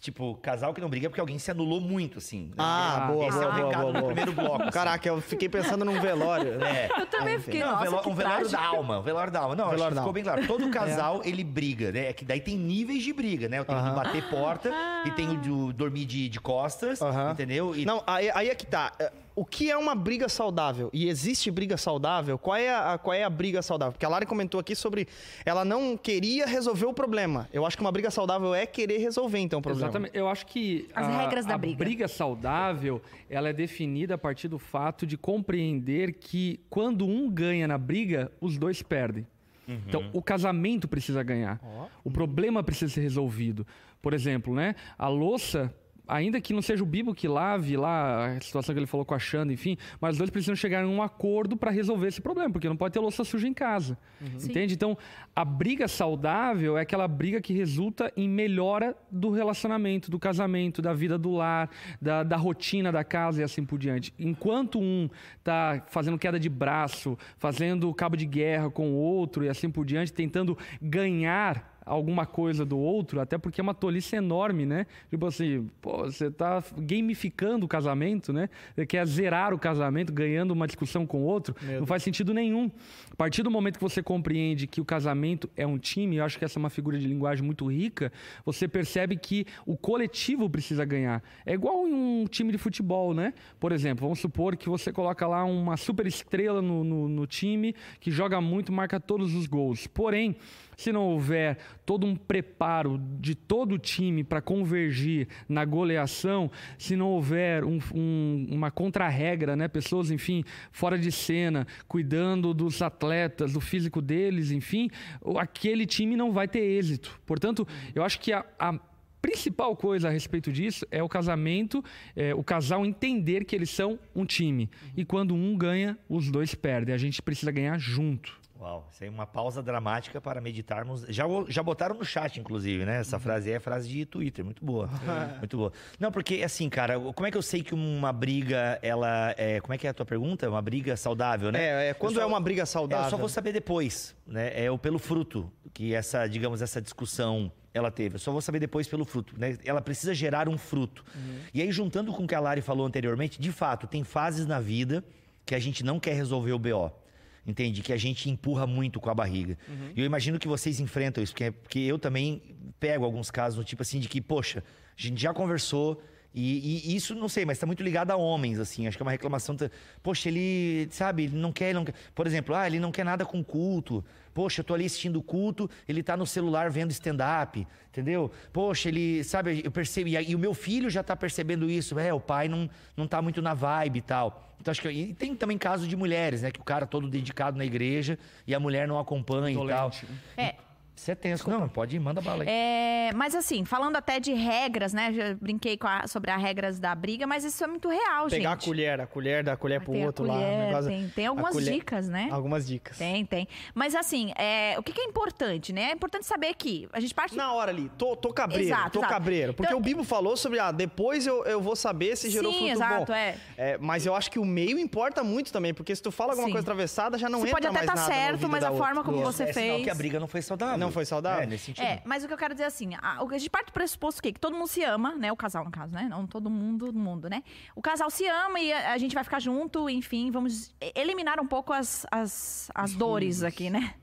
Speaker 2: Tipo, casal que não briga é porque alguém se anulou muito, assim.
Speaker 1: Ah, boa,
Speaker 2: Esse
Speaker 1: boa,
Speaker 2: é o
Speaker 1: boa,
Speaker 2: recado
Speaker 1: boa,
Speaker 2: do
Speaker 1: boa.
Speaker 2: primeiro bloco. assim.
Speaker 1: Caraca, eu fiquei pensando num velório.
Speaker 2: É.
Speaker 3: Eu também fiquei,
Speaker 2: Não,
Speaker 3: nossa, que
Speaker 2: um velório
Speaker 3: trágico.
Speaker 2: da alma, um velório da alma. Não, acho
Speaker 1: Velório
Speaker 2: que
Speaker 1: da
Speaker 2: ficou bem claro. Todo casal, ele briga, né? É que daí tem níveis de briga, né? Eu tenho
Speaker 1: Aham.
Speaker 2: de bater porta e tenho de dormir de, de costas,
Speaker 1: Aham.
Speaker 2: entendeu? E
Speaker 1: Não, aí, aí é que tá. É, O que é uma briga saudável? E existe briga saudável? Qual é, a, qual é a briga saudável? Porque a Lari comentou aqui sobre ela não queria resolver o problema. Eu acho que uma briga saudável é querer resolver, então, o problema.
Speaker 4: Exatamente. Eu acho que
Speaker 3: As
Speaker 4: a,
Speaker 3: regras da
Speaker 4: a
Speaker 3: briga.
Speaker 4: saudável, ela é definida a partir do fato de compreender que quando um ganha na briga, os dois perdem. Então, o casamento precisa ganhar. O problema precisa ser resolvido. Por exemplo, né? A louça, ainda que não seja o Bibo que lave lá a situação que ele falou com a Xanda, enfim, mas os dois precisam chegar em um acordo para resolver esse problema, porque não pode ter louça suja em casa. Entende? Então, a briga saudável é aquela briga que resulta em melhora do relacionamento, do casamento, da vida do lar, da, da rotina da casa e assim por diante. Enquanto um está fazendo queda de braço, fazendo cabo de guerra com o outro e assim por diante, tentando ganhar alguma coisa do outro, até porque é uma tolice enorme, né? Tipo assim, pô, você tá gamificando o casamento, né? Você quer zerar o casamento ganhando uma discussão com o outro, não faz sentido nenhum. A partir do momento que você compreende que o casamento é um time, eu acho que essa é uma figura de linguagem muito rica, você percebe que o coletivo precisa ganhar. É igual em um time de futebol, né? Por exemplo, vamos supor que você coloca lá uma super estrela no, no, no time que joga muito, marca todos os gols. Porém, se não houver todo um preparo de todo o time para convergir na goleação, se não houver um, um, uma contra-regra, né? pessoas, enfim, fora de cena, cuidando dos atletas, do físico deles, enfim, aquele time não vai ter êxito. Portanto, eu acho que a, a principal coisa a respeito disso é o casamento, é, o casal entender que eles são um time. E quando um ganha, os dois perdem. A gente precisa ganhar junto.
Speaker 2: Uau, isso aí é uma pausa dramática para meditarmos. Já, já botaram no chat, inclusive, né? Essa uhum. frase é frase de Twitter, muito boa. muito boa. Não, porque assim, cara, como é que eu sei que uma briga, ela é. Como é que é a tua pergunta? Uma briga saudável, né?
Speaker 1: É, é quando só, é uma briga saudável.
Speaker 2: É, eu só vou saber depois, né? É o pelo fruto que essa, digamos, essa discussão ela teve. Eu só vou saber depois pelo fruto. Né? Ela precisa gerar um fruto. Uhum. E aí, juntando com o que a Lari falou anteriormente, de fato, tem fases na vida que a gente não quer resolver o BO entende? Que a gente empurra muito com a barriga. Uhum. E eu imagino que vocês enfrentam isso, porque, porque eu também pego alguns casos do tipo assim de que, poxa, a gente já conversou. E, e isso, não sei, mas está muito ligado a homens, assim. Acho que é uma reclamação. Poxa, ele, sabe, ele não quer, ele não quer. Por exemplo, ah, ele não quer nada com culto. Poxa, eu tô ali assistindo o culto, ele tá no celular vendo stand-up, entendeu? Poxa, ele, sabe, eu percebo. E, e o meu filho já tá percebendo isso. É, o pai não, não tá muito na vibe e tal. Então, acho que, e tem também casos de mulheres, né? Que o cara todo dedicado na igreja e a mulher não acompanha Dolente. e tal.
Speaker 3: É.
Speaker 2: Você é tenso. Não, pode ir, manda bala aí.
Speaker 3: É, mas assim, falando até de regras, né? Já brinquei a, sobre as regras da briga, mas isso é muito real,
Speaker 1: Pegar
Speaker 3: gente.
Speaker 1: Pegar a colher, a colher da colher pro outro colher, lá.
Speaker 3: Negócio, tem, tem algumas colher, dicas, né?
Speaker 1: Algumas dicas.
Speaker 3: Tem, tem. Mas assim, é, o que, que, é importante, né? É importante saber que a gente parte...
Speaker 1: Na hora ali, tô, tô cabreiro, exato, tô exato. cabreiro. Porque então, o Bibo falou sobre, ah, depois eu, eu vou saber se gerou
Speaker 3: sim,
Speaker 1: fruto
Speaker 3: exato,
Speaker 1: bom.
Speaker 3: É.
Speaker 1: é. Mas eu acho que o meio importa muito também, porque se tu fala alguma sim. coisa atravessada, já não
Speaker 3: você
Speaker 1: entra
Speaker 3: pode até
Speaker 1: estar
Speaker 3: tá certo, mas a forma como
Speaker 2: é,
Speaker 3: você
Speaker 2: é
Speaker 3: fez...
Speaker 2: que a briga não foi saudável.
Speaker 1: Não foi saudável? É,
Speaker 2: nesse sentido.
Speaker 3: É, mas o que eu quero dizer assim, a, a gente parte do pressuposto que, que todo mundo se ama, né? O casal, no caso, né? Não todo mundo no mundo, né? O casal se ama e a, a gente vai ficar junto, enfim, vamos eliminar um pouco as, as, as dores aqui, né?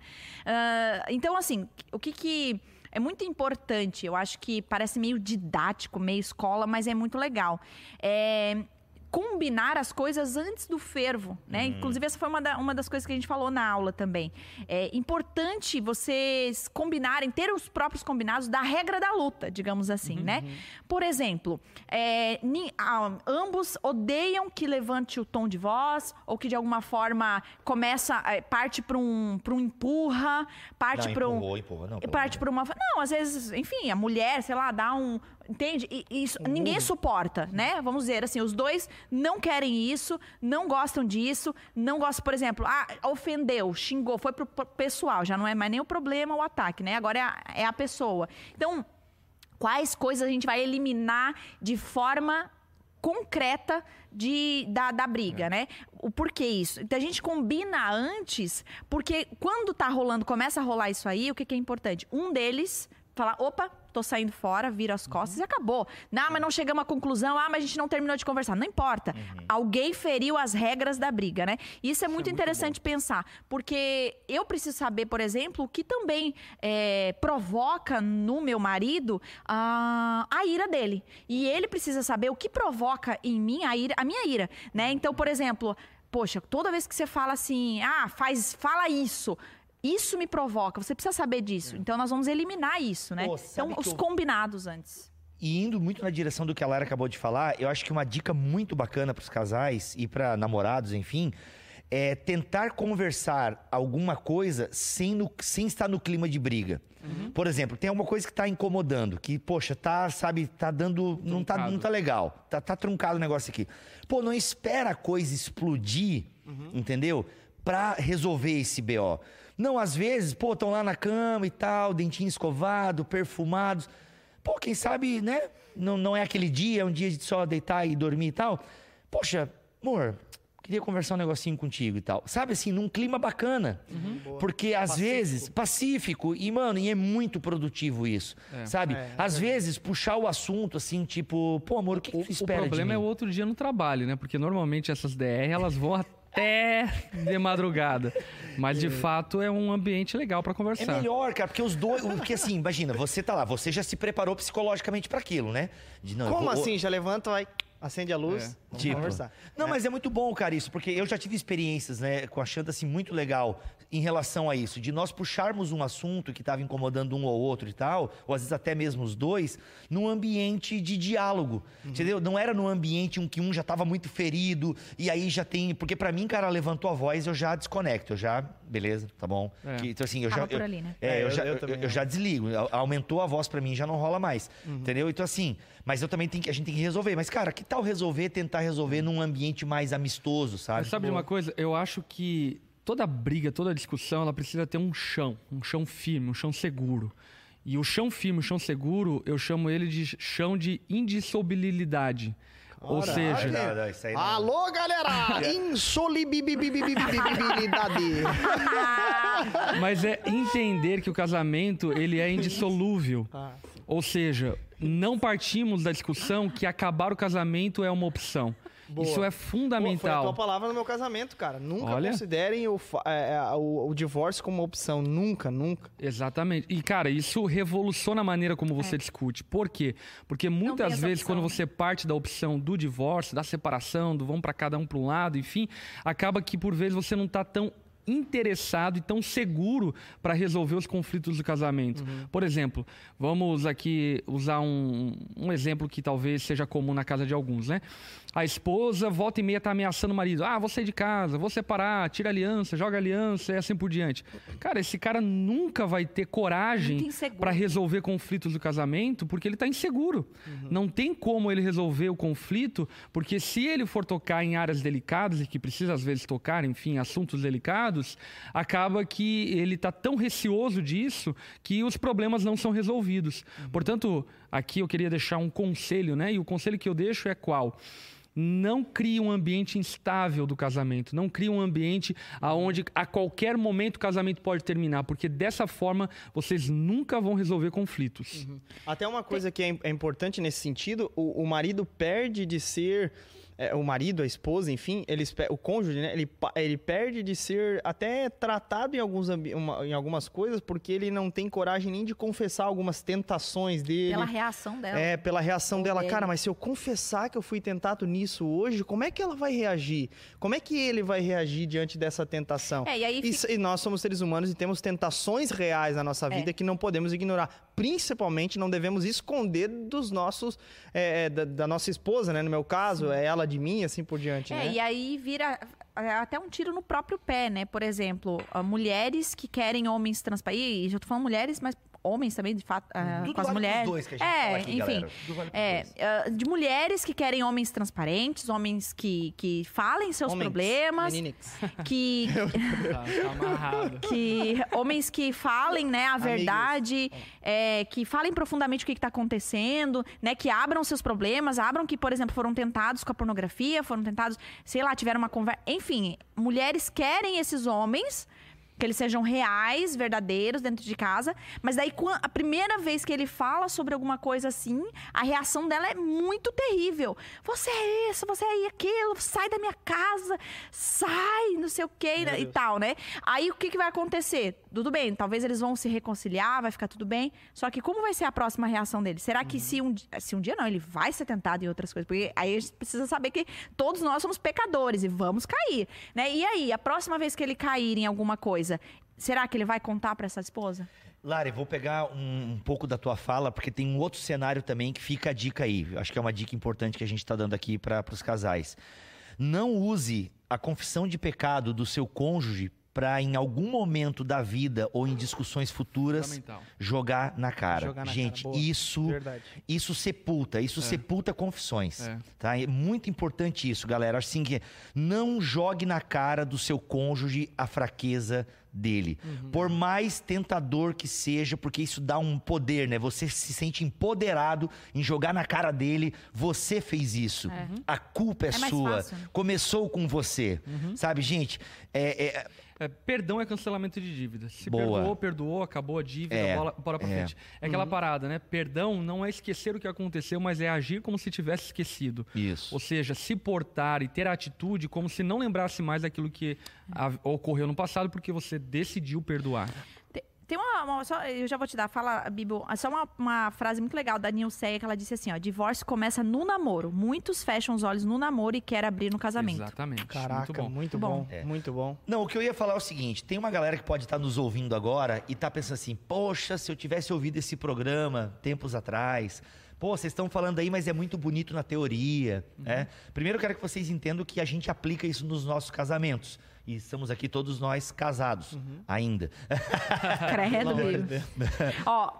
Speaker 3: Uh, então, assim, o que que é muito importante, eu acho que parece meio didático, meio escola, mas é muito legal. É, combinar as coisas antes do fervo, né? Uhum. Inclusive, essa foi uma, da, uma das coisas que a gente falou na aula também. É importante vocês combinarem, ter os próprios combinados da regra da luta, digamos assim, uhum. né? Por exemplo, é, ni, ah, ambos odeiam que levante o tom de voz ou que de alguma forma começa, é, parte para um, um empurra, parte para um...
Speaker 2: Empurrou, não,
Speaker 3: parte para uma... Não, às vezes, enfim, a mulher, sei lá, dá um, Entende? E, isso, ninguém suporta, né? Vamos dizer assim, os dois não querem isso, não gostam disso, não gostam, por exemplo, ah, ofendeu, xingou, foi pro pessoal, já não é mais nem o problema o ataque, né? Agora é a, é a pessoa. Então, quais coisas a gente vai eliminar de forma concreta de, da, da briga, é. né? O porquê isso? Então a gente combina antes, porque quando tá rolando, começa a rolar isso aí, o que, que é importante? Um deles falar, opa, tô saindo fora, vira as costas uhum. e acabou. Não, mas não chegamos à conclusão, ah, mas a gente não terminou de conversar. Não importa. Uhum. Alguém feriu as regras da briga, né? Isso é muito é interessante muito pensar, porque eu preciso saber, por exemplo, o que também é, provoca no meu marido a, a ira dele. E ele precisa saber o que provoca em mim a, ira, a minha ira, né? Então, por exemplo, poxa, toda vez que você fala assim, ah, faz, fala isso, isso me provoca, você precisa saber disso. É. Então nós vamos eliminar isso, né? Pô, então, os eu... combinados antes.
Speaker 2: E indo muito na direção do que a Lara acabou de falar, eu acho que uma dica muito bacana para os casais e para namorados, enfim, é tentar conversar alguma coisa sem, no, sem estar no clima de briga. Uhum. Por exemplo, tem alguma coisa que está incomodando, que, poxa, tá, sabe, tá dando. Não tá, não tá legal. Tá, tá truncado o negócio aqui. Pô, não espera a coisa explodir, uhum. entendeu? Para resolver esse BO. Não, às vezes, pô, estão lá na cama e tal, dentinho escovado, perfumados. Pô, quem sabe, né? Não, não é aquele dia, é um dia de só deitar e dormir e tal. Poxa, amor, queria conversar um negocinho contigo e tal. Sabe assim, num clima bacana. Porque às vezes, pacífico, e mano, e é muito produtivo isso. Sabe?
Speaker 1: É, é
Speaker 2: às vezes, puxar o assunto assim, tipo, pô, amor, o que, que tu
Speaker 4: O, o
Speaker 2: espera
Speaker 4: problema é o outro dia no trabalho, né? Porque normalmente essas DR elas vão até de madrugada. Mas de fato é um ambiente legal pra
Speaker 2: É
Speaker 4: conversar.
Speaker 2: melhor, cara, porque os dois. Porque assim, imagina, você tá lá, você já se preparou psicologicamente pra aquilo, né? De, não,
Speaker 1: Como
Speaker 2: vou-
Speaker 1: assim? Já levanta, vai, acende a luz,
Speaker 4: É.
Speaker 1: vamos
Speaker 2: Tipo,
Speaker 1: conversar.
Speaker 2: Não, mas é muito bom, cara, isso, porque eu já tive experiências, né, com a Xanda, assim, muito legal em relação a isso, de nós puxarmos um assunto que estava incomodando um ou outro e tal, ou às vezes até mesmo os dois, num ambiente de diálogo, entendeu? Não era num ambiente em que um já estava muito ferido e aí já tem, porque pra mim, cara, levantou a voz, eu já desconecto, eu já, beleza, tá bom.
Speaker 4: É.
Speaker 2: Que, então assim, eu
Speaker 3: Acaba
Speaker 2: já
Speaker 3: por
Speaker 2: eu-
Speaker 3: ali, né?
Speaker 2: É,
Speaker 1: É,
Speaker 2: eu,
Speaker 1: eu-
Speaker 2: já,
Speaker 1: eu
Speaker 2: eu,
Speaker 1: também
Speaker 2: eu já desligo, aumentou a voz pra mim, já não rola mais, entendeu? Então assim, mas eu também tenho que, a gente tem que resolver, mas cara, que tal resolver, tentar resolver num ambiente mais amistoso, sabe?
Speaker 4: Mas sabe de uma coisa? Eu acho que toda briga, toda discussão, ela precisa ter um chão, um chão firme, um chão seguro. E o chão firme, o chão seguro, eu chamo ele de chão de indissolubilidade. Ou
Speaker 1: Ora,
Speaker 4: seja,
Speaker 2: Não, não, isso aí não.
Speaker 1: Alô, galera! Insolibilidade.
Speaker 4: mas é entender que o casamento ele é indissolúvel.
Speaker 1: Ah,
Speaker 4: Ou seja, não partimos da discussão que acabar o casamento é uma opção.
Speaker 1: Boa.
Speaker 4: Isso é
Speaker 1: Pô, foi a tua
Speaker 4: fundamental.
Speaker 1: palavra no meu casamento, cara. Nunca
Speaker 4: Olha.
Speaker 1: considerem o, é, é, o, o divórcio como uma opção. Nunca, nunca.
Speaker 4: Exatamente. E, cara, isso revoluciona a maneira como você discute. Por quê? Porque muitas vezes,
Speaker 3: opção,
Speaker 4: quando
Speaker 3: né?
Speaker 4: você parte da opção do divórcio, da separação, do vão para cada um para um lado, enfim, acaba que por vezes você não tá tão interessado e tão seguro para resolver os conflitos do casamento. Por exemplo, vamos aqui usar um, um exemplo que talvez seja comum na casa de alguns, né? A esposa volta e meia tá ameaçando o marido. Ah, vou sair de casa, vou separar, tira aliança, joga aliança e assim por diante. Cara, esse cara nunca vai ter coragem para resolver conflitos do casamento porque ele tá inseguro. Não tem como ele resolver o conflito, porque se ele for tocar em áreas delicadas e que precisa às vezes tocar, enfim, assuntos delicados, acaba que ele tá tão receoso disso que os problemas não são resolvidos. Portanto, aqui eu queria deixar um conselho, né? E o conselho que eu deixo é qual? Não crie um ambiente instável do casamento. Não crie um ambiente aonde a qualquer momento o casamento pode terminar, porque dessa forma vocês nunca vão resolver conflitos.
Speaker 1: Até uma coisa que é, é importante nesse sentido, o, o marido perde de ser. É, o marido, a esposa, enfim, eles, o cônjuge, né? Ele, ele perde de ser até tratado em, alguns, em algumas coisas porque ele não tem coragem nem de confessar algumas tentações dele.
Speaker 3: Pela reação dela.
Speaker 1: É, pela reação
Speaker 3: Ou
Speaker 1: dela.
Speaker 3: dele.
Speaker 1: Cara, mas se eu confessar que eu fui tentado nisso hoje, como é que ela vai reagir? Como é que ele vai reagir diante dessa tentação?
Speaker 3: É, e aí
Speaker 1: Isso- e nós somos seres humanos e temos tentações reais na nossa
Speaker 3: É.
Speaker 1: vida que não podemos ignorar. Principalmente, não devemos esconder dos nossos, é, da, da nossa esposa, né? No meu caso, é ela de mim, assim por diante,
Speaker 3: É,
Speaker 1: né?
Speaker 3: e aí vira é, até um tiro no próprio pé, né? Por exemplo, ah, mulheres que querem homens transparentes. E eu tô falando mulheres, mas homens também, de fato, ah, com as
Speaker 2: vale
Speaker 3: mulheres.
Speaker 2: dois que a gente
Speaker 3: é,
Speaker 2: fala aqui,
Speaker 3: enfim.
Speaker 2: vale
Speaker 3: É, ah, de mulheres que querem homens transparentes, homens que, que falem seus
Speaker 1: Homens,
Speaker 3: problemas,
Speaker 1: meninix.
Speaker 3: que,
Speaker 4: Tá, tá
Speaker 3: que homens que falem, né, a
Speaker 1: Amigos.
Speaker 3: verdade, é, que falem profundamente o que está acontecendo, né, que abram seus problemas, abram que, por exemplo, foram tentados com a pornografia, foram tentados, sei lá, tiveram uma conversa, enfim, mulheres querem esses homens que eles sejam reais, verdadeiros dentro de casa, mas daí a primeira vez que ele fala sobre alguma coisa assim, a reação dela é muito terrível. Você é isso, você é aquilo, sai da minha casa, sai, não sei o que e tal, né? Aí o que, que vai acontecer? Tudo bem, talvez eles vão se reconciliar, vai ficar tudo bem. Só que como vai ser a próxima reação dele? Será que se um, se um dia não, ele vai ser tentado em outras coisas? Porque aí a gente precisa saber que todos nós somos pecadores e vamos cair, né? E aí, a próxima vez que ele cair em alguma coisa, será que ele vai contar pra essa esposa?
Speaker 2: Lari, vou pegar um, um pouco da tua fala, porque tem um outro cenário também que fica a dica aí. Acho que é uma dica importante que a gente está dando aqui para os casais. Não use a confissão de pecado do seu cônjuge para, em algum momento da vida ou em discussões futuras,
Speaker 4: Fundamental.
Speaker 2: jogar na cara.
Speaker 1: Jogar na
Speaker 2: gente,
Speaker 1: cara,
Speaker 2: isso
Speaker 1: Verdade.
Speaker 2: isso sepulta, isso sepulta confissões.
Speaker 4: É.
Speaker 2: Tá? É muito importante isso, galera. Assim que não jogue na cara do seu cônjuge a fraqueza dele. Por mais tentador que seja, porque isso dá um poder, né? Você se sente empoderado em jogar na cara dele, você fez isso. A culpa é,
Speaker 3: É mais
Speaker 2: sua.
Speaker 3: fácil.
Speaker 2: Começou com você. Sabe, gente? É, é-
Speaker 4: É, perdão é cancelamento de dívida. Se
Speaker 2: Boa.
Speaker 4: perdoou, perdoou, acabou a dívida,
Speaker 2: É,
Speaker 4: bola, bora pra
Speaker 2: é.
Speaker 4: frente. É aquela parada, né? Perdão não é esquecer o que aconteceu, mas é agir como se tivesse esquecido.
Speaker 2: Isso.
Speaker 4: Ou seja, se portar e ter atitude como se não lembrasse mais daquilo que a- ocorreu no passado, porque você decidiu perdoar.
Speaker 3: Te- Tem uma, uma- só, eu já vou te dar, fala, Bibo, só uma, uma frase muito legal da Nilceia, que ela disse assim, ó, divórcio começa no namoro. Muitos fecham os olhos no namoro e querem abrir no casamento.
Speaker 4: Exatamente.
Speaker 1: Caraca,
Speaker 4: Muito
Speaker 1: muito
Speaker 4: bom.
Speaker 1: bom.
Speaker 3: bom.
Speaker 1: Muito bom.
Speaker 2: Não, o que eu ia falar é o seguinte: tem uma galera que pode estar nos ouvindo agora e tá pensando assim, poxa, se eu tivesse ouvido esse programa tempos atrás. Pô, vocês estão falando aí, mas é muito bonito na teoria. né? Primeiro eu quero que vocês entendam que a gente aplica isso nos nossos casamentos. E estamos aqui todos nós casados ainda.
Speaker 3: Credo, Bibo. Ó,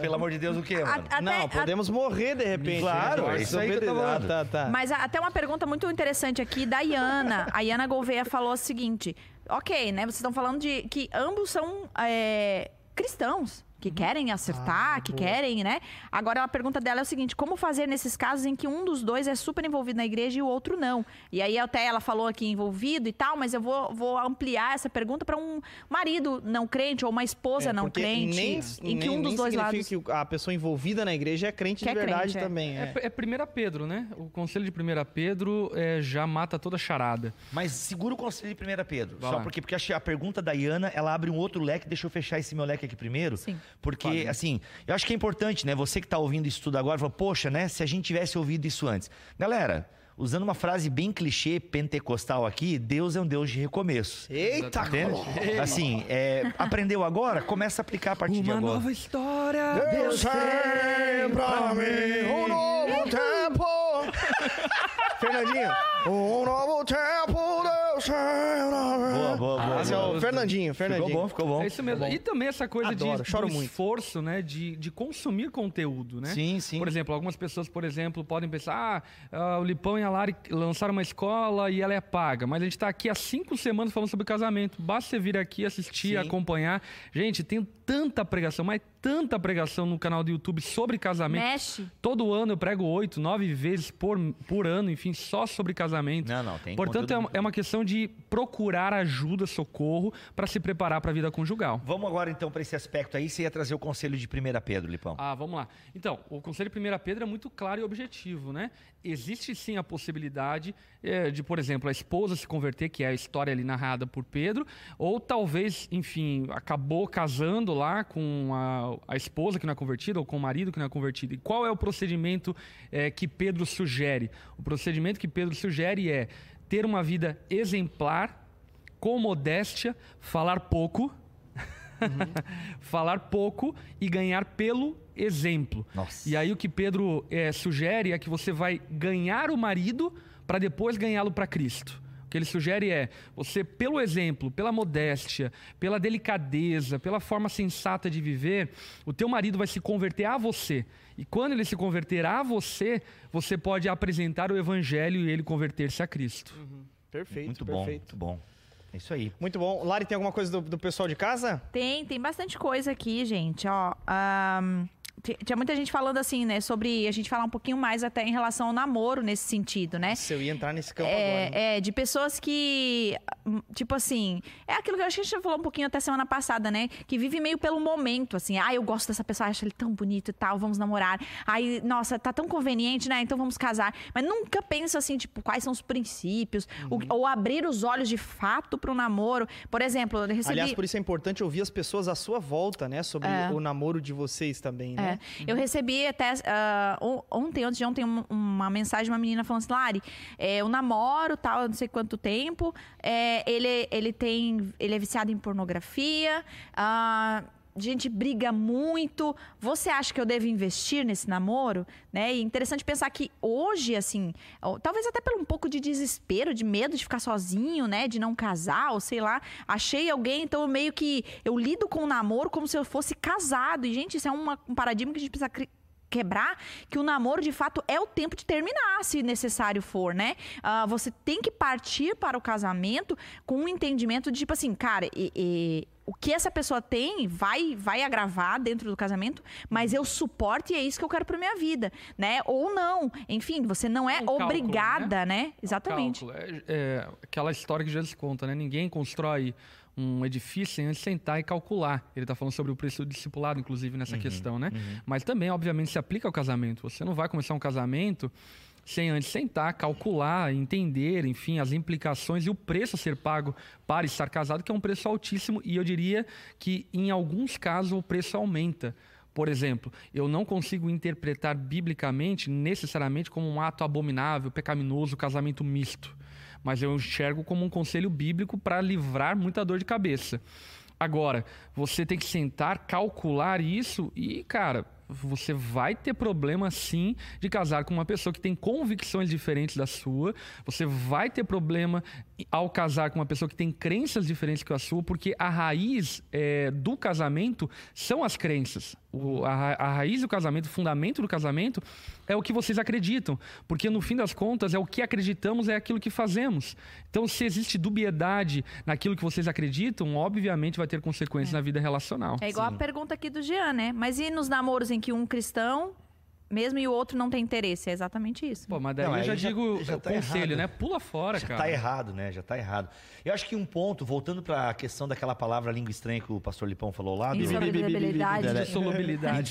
Speaker 2: Pelo amor de Deus, o quê,
Speaker 3: a-
Speaker 2: mano?
Speaker 3: até-
Speaker 1: não,
Speaker 3: a-
Speaker 1: podemos morrer de repente.
Speaker 2: Claro,
Speaker 1: né?
Speaker 2: é isso aí que eu tô
Speaker 1: Ah. Tá, tá.
Speaker 3: Mas a- até uma pergunta muito interessante aqui da Iana. A Iana Gouveia falou o seguinte: ok, né? Vocês estão falando de que ambos são é, cristãos. Que querem acertar,
Speaker 1: Ah,
Speaker 3: que
Speaker 1: boa.
Speaker 3: querem, né? Agora a pergunta dela é o seguinte: como fazer nesses casos em que um dos dois é super envolvido na igreja e o outro não? E aí até ela falou aqui envolvido e tal, mas eu vou, vou ampliar essa pergunta para um marido não crente ou uma esposa
Speaker 1: É,
Speaker 3: não crente,
Speaker 1: nem,
Speaker 3: em que
Speaker 1: nem-
Speaker 3: um dos
Speaker 1: nem
Speaker 3: dois lados.
Speaker 1: significa que a pessoa envolvida na igreja é crente
Speaker 3: Que
Speaker 1: de
Speaker 3: é
Speaker 1: verdade
Speaker 3: crente, é.
Speaker 1: também. É.
Speaker 4: É, é 1 Pedro, né? O conselho de 1 Pedro é, já mata toda a charada.
Speaker 2: Mas segura o conselho de 1 Pedro.
Speaker 4: Vai
Speaker 2: Só
Speaker 4: lá.
Speaker 2: porque, porque achei a pergunta da Iana, ela abre um outro leque. Deixa eu fechar esse meu leque aqui primeiro.
Speaker 3: Sim.
Speaker 2: Porque, assim, eu acho que é importante, né? Você que tá ouvindo isso tudo agora, fala, poxa, né? Se a gente tivesse ouvido isso antes. Galera, usando uma frase bem clichê, pentecostal aqui, Deus é um Deus de recomeços.
Speaker 1: Eita,
Speaker 2: Entende? Assim, é, aprendeu agora? Começa a aplicar a partir de
Speaker 4: Uma
Speaker 2: agora.
Speaker 4: nova história.
Speaker 1: Deus tem pra mim um novo tempo. Fernandinho, um novo tempo,
Speaker 2: Boa, boa, boa.
Speaker 1: Esse é o. Fernandinho, Fernandinho.
Speaker 2: Ficou bom, ficou bom.
Speaker 4: É isso mesmo. E também essa coisa
Speaker 1: Adoro,
Speaker 4: de,
Speaker 1: choro
Speaker 4: do
Speaker 1: muito.
Speaker 4: esforço, né? De, de consumir conteúdo, né?
Speaker 2: Sim, sim.
Speaker 4: Por exemplo, algumas pessoas, por exemplo, podem pensar: ah, ah, o Lipão e a Lari lançaram uma escola e ela é paga. Mas a gente está aqui há cinco semanas falando sobre casamento. Basta você vir aqui assistir,
Speaker 2: Sim.
Speaker 4: acompanhar. Gente, tem tanta pregação, mas tanta pregação no canal do YouTube sobre casamento.
Speaker 3: Mexe.
Speaker 4: Todo ano eu prego oito, nove vezes por, por ano, enfim, só sobre casamento.
Speaker 2: Não, não, tem
Speaker 4: Portanto, é uma, é uma questão de procurar ajuda, socorro, para se preparar para a vida conjugal.
Speaker 2: Vamos agora então para esse aspecto aí. Você ia trazer o conselho de 1 Pedro, Lipão.
Speaker 4: Ah, vamos lá. Então, o conselho de 1 Pedro é muito claro e objetivo, né? Existe sim a possibilidade eh, de, por exemplo, a esposa se converter, que é a história ali narrada por Pedro, ou talvez, enfim, acabou casando lá com a, a esposa que não é convertida, ou com o marido que não é convertido. E qual é o procedimento eh, que Pedro sugere? O procedimento que Pedro sugere é ter uma vida exemplar, com modéstia, falar pouco falar pouco e ganhar pelo exemplo.
Speaker 2: Nossa.
Speaker 4: E aí o que Pedro eh, sugere é que você vai ganhar o marido para depois ganhá-lo para Cristo. O que ele sugere é você, pelo exemplo, pela modéstia, pela delicadeza, pela forma sensata de viver, o teu marido vai se converter a você. E quando ele se converter a você, você pode apresentar o evangelho e ele converter-se a Cristo.
Speaker 1: Perfeito,
Speaker 2: muito bom,
Speaker 1: perfeito.
Speaker 2: muito bom. É isso aí.
Speaker 1: Muito bom. Lari, tem alguma coisa do, do pessoal de casa?
Speaker 3: Tem, tem bastante coisa aqui, gente. Ó, ti- tinha muita gente falando assim, né? Sobre a gente falar um pouquinho mais até em relação ao namoro nesse sentido, né?
Speaker 1: Se eu ia entrar nesse campo agora. hein?
Speaker 3: É, é, de pessoas que, hum, tipo assim, é aquilo que eu acho que a gente já falou um pouquinho até semana passada, né? Que vive meio pelo momento, assim. Ah, eu gosto dessa pessoa, acho ele tão bonito e tal, vamos namorar. Aí, nossa, tá tão conveniente, né? Então vamos casar. Mas nunca pensa assim, tipo, quais são os princípios, o-
Speaker 1: Uhum.
Speaker 3: ou abrir os olhos de fato pro namoro. Por exemplo, eu recebi...
Speaker 1: Aliás, por isso é importante ouvir as pessoas à sua volta, né? Sobre
Speaker 3: É.
Speaker 1: o namoro de vocês também,
Speaker 3: É.
Speaker 1: né?
Speaker 3: Eu recebi até on- ontem, antes de ontem, um- uma mensagem de uma menina falando assim, Lari, é, eu namoro, tal, eu não sei quanto tempo, é, ele, ele tem. Ele é viciado em pornografia. ah, a gente briga muito. Você acha que eu devo investir nesse namoro? Né? E interessante pensar que hoje, assim, talvez até por um pouco de desespero, de medo de ficar sozinho, né? De não casar, ou sei lá, achei alguém, então meio que eu lido com o namoro como se eu fosse casado. E, gente, isso é uma- um paradigma que a gente precisa quebrar que o namoro de fato é o tempo de terminar, se necessário for, né? Ah, você tem que partir para o casamento com um entendimento de tipo assim, cara, e- e- o que essa pessoa tem vai vai agravar dentro do casamento, mas eu suporto e é isso que eu quero para minha vida, né? Ou não, enfim, você não é
Speaker 4: Um cálculo,
Speaker 3: obrigada, né? Exatamente.
Speaker 4: Cálculo. É, é aquela história que Jesus conta, né? Ninguém constrói um edifício sem antes sentar e calcular. Ele está falando sobre o preço do discipulado, inclusive, nessa questão, né? Mas também, obviamente, se aplica ao casamento. Você não vai começar um casamento sem antes sentar, calcular, entender, enfim, as implicações e o preço a ser pago para estar casado, que é um preço altíssimo, e eu diria que, em alguns casos, o preço aumenta. Por exemplo, eu não consigo interpretar biblicamente, necessariamente, como um ato abominável, pecaminoso, casamento misto. Mas eu enxergo como um conselho bíblico para livrar muita dor de cabeça. Agora, você tem que sentar, calcular isso e, cara, você vai ter problema sim de casar com uma pessoa que tem convicções diferentes da sua. Você vai ter problema ao casar com uma pessoa que tem crenças diferentes que a sua, porque a raiz eh, do casamento são as crenças. O- a, a raiz do casamento, o fundamento do casamento é o que vocês acreditam. Porque no fim das contas, é o que acreditamos, é aquilo que fazemos. Então, se existe dubiedade naquilo que vocês acreditam, obviamente vai ter consequências na vida relacional.
Speaker 3: É igual a pergunta aqui do Jean, né? Mas e nos namoros em que um cristão, mesmo e o outro não tem interesse? É exatamente isso.
Speaker 4: Pô, mas daí
Speaker 2: Não,
Speaker 4: eu já,
Speaker 2: já-
Speaker 4: digo
Speaker 2: já
Speaker 4: o
Speaker 2: tá
Speaker 4: conselho,
Speaker 2: errado.
Speaker 4: né? Pula fora,
Speaker 2: Já
Speaker 4: cara.
Speaker 2: tá errado, né? Já tá errado. Eu acho que um ponto, voltando para a questão daquela palavra língua estranha que o pastor Lipão falou lá. do-
Speaker 3: Insolubilidade.
Speaker 4: Insolubilidade.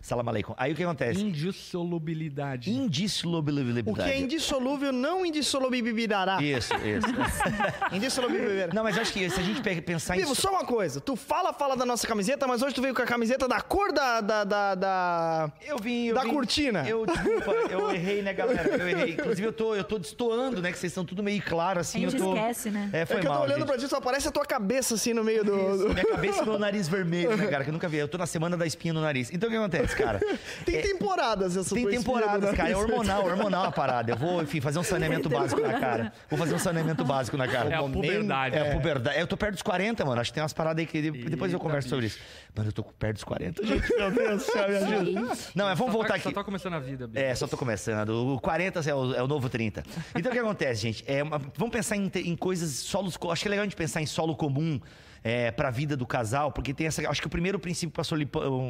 Speaker 2: Salam aleikum. Aí o que acontece?
Speaker 4: Indissolubilidade.
Speaker 2: Indissolubilidade.
Speaker 1: O que é indissolúvel não indissolubilirá.
Speaker 2: Isso, isso.
Speaker 1: Indissolubilirá.
Speaker 2: Não, mas eu acho que se a gente pe- pensar em.
Speaker 1: Vivo, só uma coisa. Tu fala, fala da nossa camiseta, mas hoje tu veio com a camiseta da cor da. Da, da, da-
Speaker 2: Eu vim, eu
Speaker 1: Da
Speaker 2: vim-
Speaker 1: cortina.
Speaker 2: Eu, desculpa, eu errei, né, galera? Eu errei. Inclusive, eu tô, eu tô destoando, né? Que vocês estão tudo meio claro, assim.
Speaker 3: A gente
Speaker 2: eu tô...
Speaker 3: esquece, né?
Speaker 2: É,
Speaker 1: É
Speaker 2: foi
Speaker 1: que eu tô
Speaker 2: mal,
Speaker 1: olhando
Speaker 2: gente.
Speaker 1: pra ti, só aparece a tua cabeça assim no meio do. do-
Speaker 2: Minha cabeça e meu nariz vermelho, né, cara? Que eu nunca vi. Eu tô na semana da espinha no nariz. Então, o que acontece, cara?
Speaker 1: Tem temporadas essa
Speaker 2: Tem temporadas, cara. É hormonal, hormonal a parada. Eu vou, enfim, fazer um saneamento básico na cara. Vou fazer um saneamento básico na cara.
Speaker 4: É a puberdade.
Speaker 2: É, a puberdade. Eu tô perto dos 40, mano. Acho que tem umas paradas aí que de- depois eu
Speaker 4: Eita,
Speaker 2: converso sobre isso. Mano, eu tô perto dos 40, gente. Meu Deus do céu, me ajuda. Não, mas vamos
Speaker 4: Só
Speaker 2: voltar
Speaker 4: tá,
Speaker 2: aqui.
Speaker 4: Só tá começando a vida, Bia.
Speaker 2: É, só tô começando. O 40 é o, é o novo 30. Então o que acontece, gente? É uma- vamos pensar em, em coisas, solos. Acho que é legal a gente pensar em solo comum. É, para a vida do casal, porque tem essa. Acho que o primeiro princípio que o pastor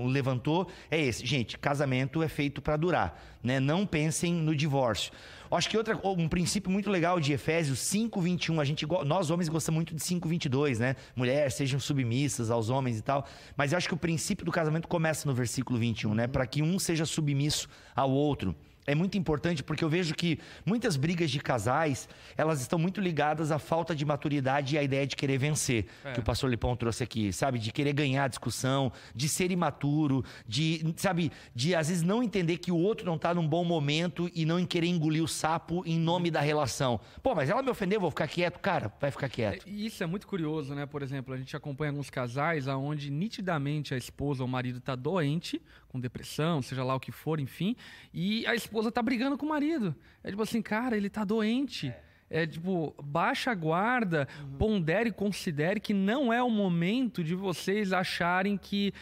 Speaker 2: levantou é esse. Gente, casamento é feito para durar. Né? Não pensem no divórcio. Acho que outra, um princípio muito legal de Efésios 5, 21, a gente, nós homens gostamos muito de 5, 22, né? Mulheres sejam submissas aos homens e tal. Mas eu acho que o princípio do casamento começa no versículo 21, né? Para que um seja submisso ao outro. É muito importante porque eu vejo que muitas brigas de casais, elas estão muito ligadas à falta de maturidade e à ideia de querer vencer, que o pastor Lipão trouxe aqui, sabe? De querer ganhar a discussão, de ser imaturo, de, sabe, de às vezes não entender que o outro não tá num bom momento e não em querer engolir o sapo em nome da relação. Pô, mas ela me ofendeu, vou ficar quieto. Cara, vai ficar quieto.
Speaker 4: E Isso é muito curioso, né? Por exemplo, a gente acompanha alguns casais onde nitidamente a esposa ou o marido tá doente, com depressão, seja lá o que for, enfim, e a esposa tá brigando com o marido. É tipo assim, cara, ele tá doente. É tipo, baixa a guarda, pondere e considere que não é o momento de vocês acharem que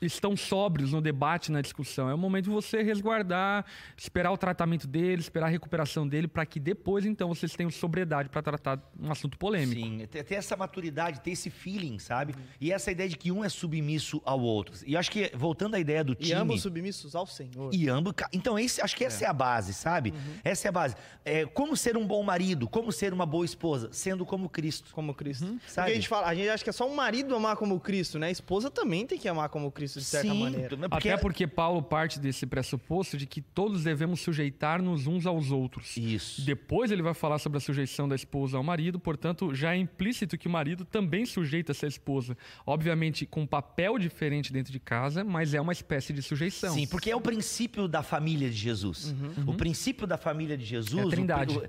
Speaker 4: estão sóbrios no debate, na discussão. É o momento de você resguardar, esperar o tratamento dele, esperar a recuperação dele, para que depois, então, vocês tenham sobriedade para tratar um assunto polêmico.
Speaker 2: Sim, ter, essa maturidade, ter esse feeling, sabe? E essa ideia de que um é submisso ao outro. E acho que, voltando à ideia do
Speaker 1: E
Speaker 2: time...
Speaker 1: ambos submissos ao Senhor.
Speaker 2: E ambos. Então, esse, acho que essa é, a base, sabe? Essa é a base. É, como ser um bom marido, como ser uma boa esposa, sendo como Cristo.
Speaker 1: Como Cristo. Porque
Speaker 2: Uhum. Sabe?
Speaker 1: a gente fala, a gente acha que é só um marido amar como Cristo, né? A esposa também tem que amar como Cristo, de certa maneira.
Speaker 2: porque-
Speaker 4: Até porque Paulo parte desse pressuposto de que todos devemos sujeitar-nos uns aos outros.
Speaker 2: Isso.
Speaker 4: Depois ele vai falar sobre a sujeição da esposa ao marido, portanto, já é implícito que o marido também sujeita essa esposa. Obviamente, com um papel diferente dentro de casa, mas é uma espécie de sujeição.
Speaker 2: Sim, porque é o princípio da família de Jesus. O princípio da família de Jesus.
Speaker 4: É a trindade.
Speaker 2: o-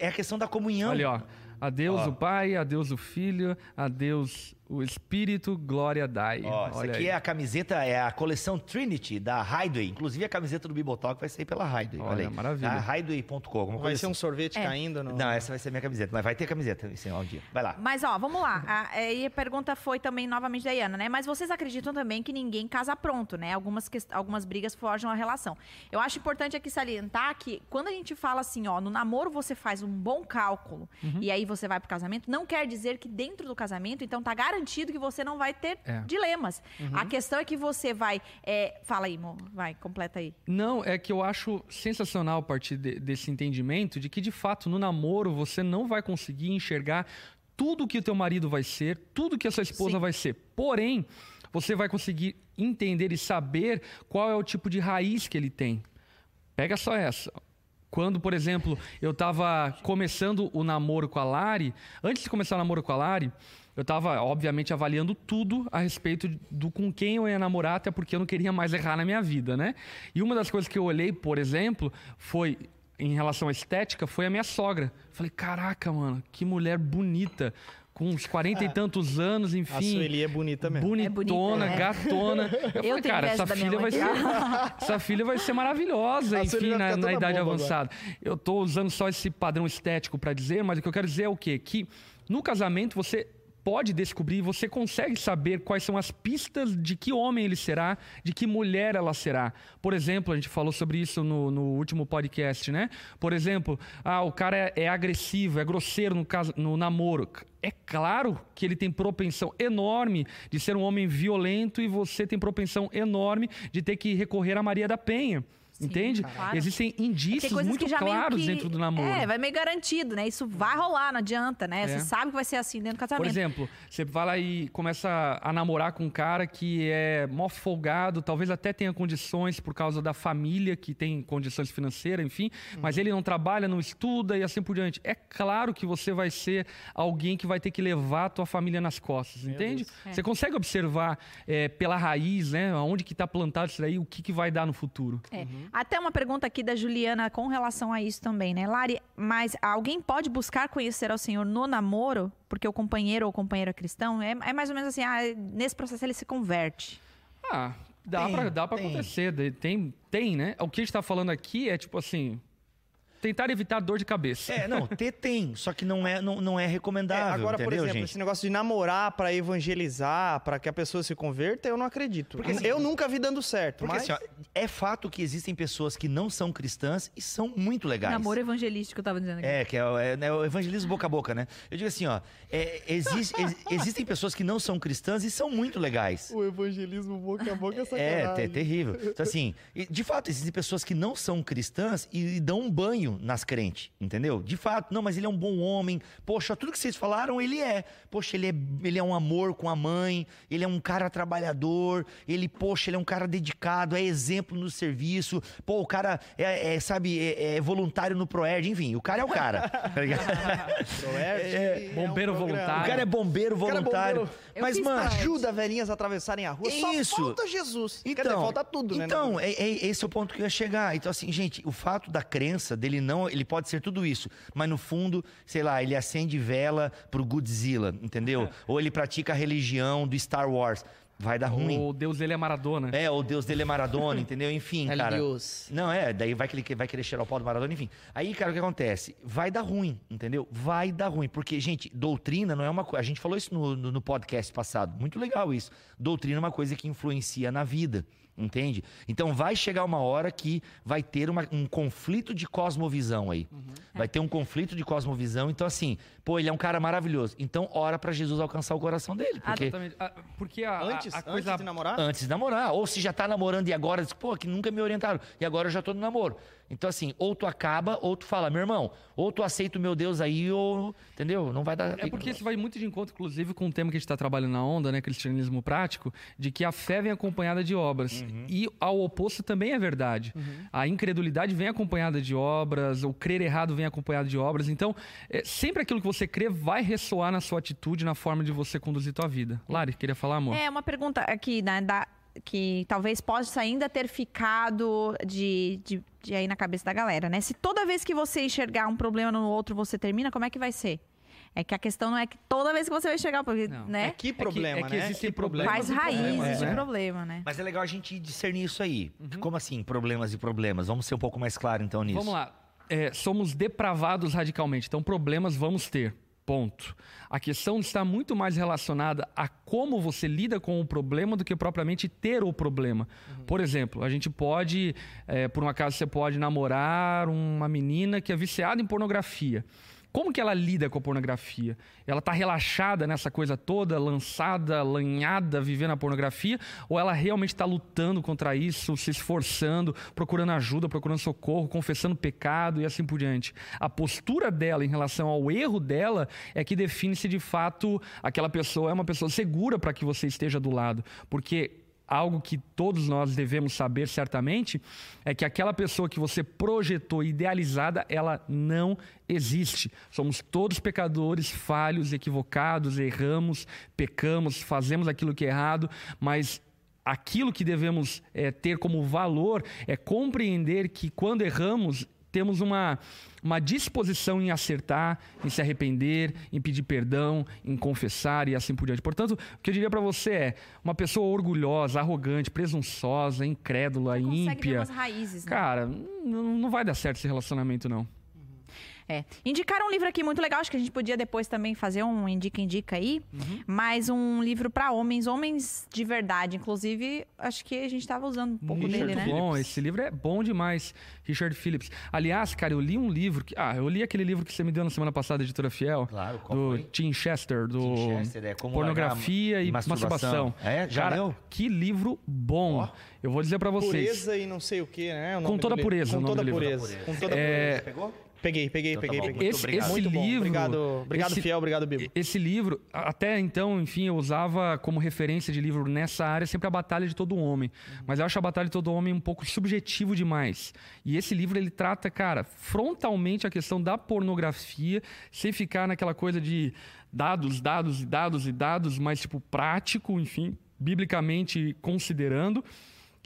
Speaker 2: É a questão da comunhão.
Speaker 4: Ali, ó. A Deus o Pai, a Deus o Filho, a Deus O espírito glória dai.
Speaker 2: Ó, essa
Speaker 4: Olha
Speaker 2: aqui
Speaker 4: aí.
Speaker 2: é a camiseta, é a coleção Trinity da Hideaway. Inclusive a camiseta do Bibotalk vai sair pela Hideaway.
Speaker 4: Olha,
Speaker 2: Olha, aí.
Speaker 4: maravilha.
Speaker 2: A Hideaway.com, alguma
Speaker 1: Vai ser um
Speaker 2: assim.
Speaker 1: sorvete
Speaker 3: É.
Speaker 1: caindo no...
Speaker 2: Não, essa vai ser a minha camiseta, mas vai ter camiseta esse um dia. Vai lá.
Speaker 3: Mas, ó, vamos lá. A, aí a pergunta foi também novamente da Iana, né? Mas vocês acreditam também que ninguém casa pronto, né? Algumas, ques- algumas brigas forjam a relação. Eu acho importante aqui salientar que quando a gente fala assim, ó, no namoro você faz um bom cálculo
Speaker 4: Uhum.
Speaker 3: e aí você vai pro casamento, não quer dizer que dentro do casamento, então tá garantido que você não vai ter
Speaker 4: É.
Speaker 3: dilemas.
Speaker 4: Uhum.
Speaker 3: A questão é que você vai. é, Fala aí, Mo, vai, completa aí.
Speaker 4: Não, é que eu acho sensacional a partir de- desse entendimento de que, de fato, no namoro você não vai conseguir enxergar tudo que o teu marido vai ser, tudo que a sua esposa
Speaker 3: Sim.
Speaker 4: vai ser. Porém, você vai conseguir entender e saber qual é o tipo de raiz que ele tem. Pega só essa. Quando, por exemplo, eu estava começando o namoro com a Lari, antes de começar o namoro com a Lari, eu estava, obviamente, avaliando tudo a respeito do com quem eu ia namorar, até porque eu não queria mais errar na minha vida, né? E uma das coisas que eu olhei, por exemplo, foi em relação à estética, foi a minha sogra. Falei, caraca, mano, que mulher bonita, com uns 40 e tantos anos,
Speaker 1: A
Speaker 4: enfim.
Speaker 1: Sueli é bonita mesmo.
Speaker 4: Bonitona,
Speaker 3: É bonita, é.
Speaker 4: gatona. Eu, falei,
Speaker 3: tenho
Speaker 4: cara, essa
Speaker 3: da minha
Speaker 4: filha, vai ser, essa filha vai ser maravilhosa,
Speaker 1: A
Speaker 4: enfim, na, na idade avançada. Eu tô usando só esse padrão estético para dizer, mas o que eu quero dizer é o quê? Que no casamento você pode descobrir, você consegue saber quais são as pistas de que homem ele será, de que mulher ela será. Por exemplo, a gente falou sobre isso no, no último podcast, né? Por exemplo, ah, o cara é, é agressivo, é grosseiro no, caso, no namoro. É claro que ele tem propensão enorme de ser um homem violento e você tem propensão enorme de ter que recorrer a Maria da Penha. Entende?
Speaker 3: claro.
Speaker 4: Existem
Speaker 3: É
Speaker 4: indícios
Speaker 3: coisas
Speaker 4: muito claros
Speaker 3: que-
Speaker 4: dentro do namoro.
Speaker 3: É, vai meio garantido, né? Isso vai rolar, não adianta, né?
Speaker 4: É.
Speaker 3: Você sabe que vai ser assim dentro do casamento.
Speaker 4: Por exemplo, você vai lá e começa a namorar com um cara que é mó folgado, talvez até tenha condições por causa da família, que tem condições financeiras, enfim, mas ele não trabalha, não estuda e assim por diante. É claro que você vai ser alguém que vai ter que levar a tua família nas costas, entende?
Speaker 3: É.
Speaker 4: Você consegue observar é, pela raiz, né, onde que está plantado isso daí, o que, que vai dar no futuro.
Speaker 3: É. Até uma pergunta aqui da Juliana com relação a isso também, né? Lari, mas alguém pode buscar conhecer ao Senhor no namoro? Porque o companheiro ou companheira é cristão? É, é mais ou menos assim, ah, nesse processo ele se converte.
Speaker 4: Ah, dá
Speaker 2: Tem,
Speaker 4: pra, dá pra
Speaker 2: tem.
Speaker 4: acontecer. Tem, tem, né? O que a gente tá falando aqui é tipo assim. Tentar evitar dor de cabeça.
Speaker 2: É, não, ter tem, só que não é, não, não é recomendável,
Speaker 1: É, agora,
Speaker 2: entendeu,
Speaker 1: por exemplo,
Speaker 2: gente?
Speaker 1: esse negócio de namorar pra evangelizar, pra que a pessoa se converta, eu não acredito.
Speaker 2: Porque, assim,
Speaker 1: eu nunca vi dando certo,
Speaker 2: Porque
Speaker 1: mas...
Speaker 2: assim, ó, é fato que existem pessoas que não são cristãs e são muito legais.
Speaker 3: Namoro evangelístico, eu tava dizendo aqui.
Speaker 2: É, que é, o- é, né, o evangelismo boca a boca, né? Eu digo assim, ó, é, exis- ex- existem pessoas que não são cristãs e são muito legais.
Speaker 1: O evangelismo boca a boca é
Speaker 2: É, é terrível. Então, assim, de fato, existem pessoas que não são cristãs e, dão um banho nas crentes, entendeu? De fato, não, mas ele é um bom homem. Poxa, tudo que vocês falaram, ele é. Poxa, ele é, ele é um amor com a mãe, ele é um cara trabalhador, ele, poxa, ele é um cara dedicado, é exemplo no serviço. Pô, o cara é, é, sabe, é, é voluntário no Proerd, enfim, o cara é o cara. tá ligado?
Speaker 1: É,
Speaker 4: bombeiro
Speaker 2: o
Speaker 4: voluntário.
Speaker 2: cara é bombeiro
Speaker 1: é
Speaker 2: voluntário.
Speaker 1: bombeiro.
Speaker 2: Mas, mano,
Speaker 3: parte.
Speaker 1: Ajuda velhinhas a atravessarem a rua. Só
Speaker 2: Isso.
Speaker 1: falta Jesus. Quer dizer,
Speaker 2: Então,
Speaker 1: falta tudo, né?
Speaker 2: Então, é, é- esse é o ponto que eu ia chegar. Então, assim, gente, o fato da crença dele não, ele pode ser tudo isso, mas no fundo, sei lá, ele acende vela pro Godzilla, entendeu? Ou ele pratica a religião do Star Wars. Vai dar ruim.
Speaker 4: O Deus dele é Maradona.
Speaker 2: É, o Deus dele é Maradona, entendeu? Enfim,
Speaker 1: El
Speaker 2: cara.
Speaker 1: Deus.
Speaker 2: Não, é, daí vai, que ele vai querer cheirar o pau do Maradona, enfim. Aí, cara, o que acontece? Vai dar ruim, entendeu? Vai dar ruim. Porque, gente, doutrina não é uma coisa. A gente falou isso no, no, no podcast passado. Muito legal isso. Doutrina é uma coisa que influencia na vida. Entende? Então vai chegar uma hora que vai ter uma- um conflito de cosmovisão aí. Vai ter um conflito de cosmovisão. Então, assim, pô, ele é um cara maravilhoso. Então, ora pra Jesus alcançar o coração dele. Porque
Speaker 4: Exatamente. Ah, Porque a, a-
Speaker 1: Antes,
Speaker 4: a coisa.
Speaker 1: antes de namorar?
Speaker 2: antes de namorar. Ou se já tá namorando e agora diz, pô, que nunca me orientaram. E agora eu já tô no namoro. Então, assim, ou tu acaba, ou tu fala, meu irmão, ou tu aceita o meu Deus aí, ou. Entendeu? Não vai dar.
Speaker 4: É porque isso vai muito de encontro, inclusive, com o tema que a gente está trabalhando na onda, né? Cristianismo prático, de que a fé vem acompanhada de obras. E ao oposto também é verdade. A incredulidade vem acompanhada de obras, o crer errado vem acompanhado de obras. Então, é, sempre aquilo que você crê vai ressoar na sua atitude, na forma de você conduzir tua vida. Lari, queria falar, amor?
Speaker 3: É, uma pergunta aqui, né, da- que talvez possa ainda ter ficado de, de, de aí na cabeça da galera, né? Se toda vez que você enxergar um problema no outro, você termina, como é que vai ser? É que a questão não é que toda vez que você vai chegar, porque,
Speaker 4: Não.
Speaker 3: né?
Speaker 1: É que problema,
Speaker 4: é que
Speaker 1: né?
Speaker 4: existem
Speaker 1: Que problema.
Speaker 4: problemas
Speaker 3: Faz
Speaker 4: problemas,
Speaker 3: raízes de
Speaker 4: né?
Speaker 3: problema, né?
Speaker 2: Mas é legal a gente discernir isso aí.
Speaker 1: Uhum.
Speaker 2: Como assim, problemas e problemas? Vamos ser um pouco mais claro, então, nisso.
Speaker 4: Vamos lá. É, somos depravados radicalmente, então problemas vamos ter. Ponto. A questão está muito mais relacionada a como você lida com o problema do que propriamente ter o problema. Por exemplo, a gente pode, é, por um acaso, você pode namorar uma menina que é viciada em pornografia. Como que ela lida com a pornografia? Ela está relaxada nessa coisa toda, lançada, lanhada, vivendo a pornografia? Ou ela realmente está lutando contra isso, se esforçando, procurando ajuda, procurando socorro, confessando pecado e assim por diante? A postura dela em relação ao erro dela é que define se de fato aquela pessoa é uma pessoa segura para que você esteja do lado. Porque algo que todos nós devemos saber certamente é que aquela pessoa que você projetou idealizada, ela não existe. Somos todos pecadores, falhos, equivocados, erramos, pecamos, fazemos aquilo que é errado, mas aquilo que devemos eh, ter como valor é compreender que quando erramos, temos uma, uma disposição em acertar, em se arrepender, em pedir perdão, em confessar e assim por diante. Portanto, o que eu diria para você é uma pessoa orgulhosa, arrogante, presunçosa, incrédula, ímpia.
Speaker 3: umas raízes, né?
Speaker 4: Cara, não, não vai dar certo esse relacionamento, não.
Speaker 3: É. Indicaram um livro aqui muito legal, acho que a gente podia depois também fazer um indica-indica aí.
Speaker 4: Uhum.
Speaker 3: Mas um livro para homens, homens de verdade. Inclusive, acho que a gente tava usando um pouco
Speaker 4: Richard
Speaker 3: dele, né?
Speaker 4: bom, esse livro é bom demais. Richard Phillips. Aliás, cara, eu li um livro. Que, ah, eu li aquele livro que você me deu na semana passada, Editora Fiel.
Speaker 2: Claro, qual
Speaker 4: do
Speaker 2: foi?
Speaker 4: Tim Chester, do
Speaker 2: Tim Chester, é Como
Speaker 4: Pornografia e
Speaker 2: a
Speaker 4: masturbação.
Speaker 2: Masturbação. É? Já
Speaker 4: cara,
Speaker 2: leu?
Speaker 4: que livro bom.
Speaker 2: Ó.
Speaker 4: Eu vou dizer pra vocês.
Speaker 1: Pureza e não sei o que, né? O nome
Speaker 4: Com
Speaker 1: do
Speaker 4: toda
Speaker 1: livro.
Speaker 4: pureza, o
Speaker 1: Com
Speaker 4: nome
Speaker 1: toda
Speaker 4: do livro.
Speaker 1: pureza. Com toda
Speaker 4: É,
Speaker 1: pureza.
Speaker 2: Pegou?
Speaker 1: Peguei, peguei,
Speaker 2: Então tá
Speaker 1: peguei,
Speaker 2: bom.
Speaker 1: peguei.
Speaker 2: Muito
Speaker 4: esse,
Speaker 2: obrigado.
Speaker 4: esse livro.
Speaker 1: Obrigado, obrigado
Speaker 4: esse-
Speaker 1: Fiel, obrigado, Bibo.
Speaker 4: Esse livro, até então, enfim, eu usava como referência de livro nessa área sempre a Batalha de Todo Homem. Mas eu acho a Batalha de Todo Homem um pouco subjetivo demais. E esse livro, ele trata, cara, frontalmente a questão da pornografia, sem ficar naquela coisa de dados, dados e dados e dados, mas, tipo, prático, enfim, biblicamente considerando.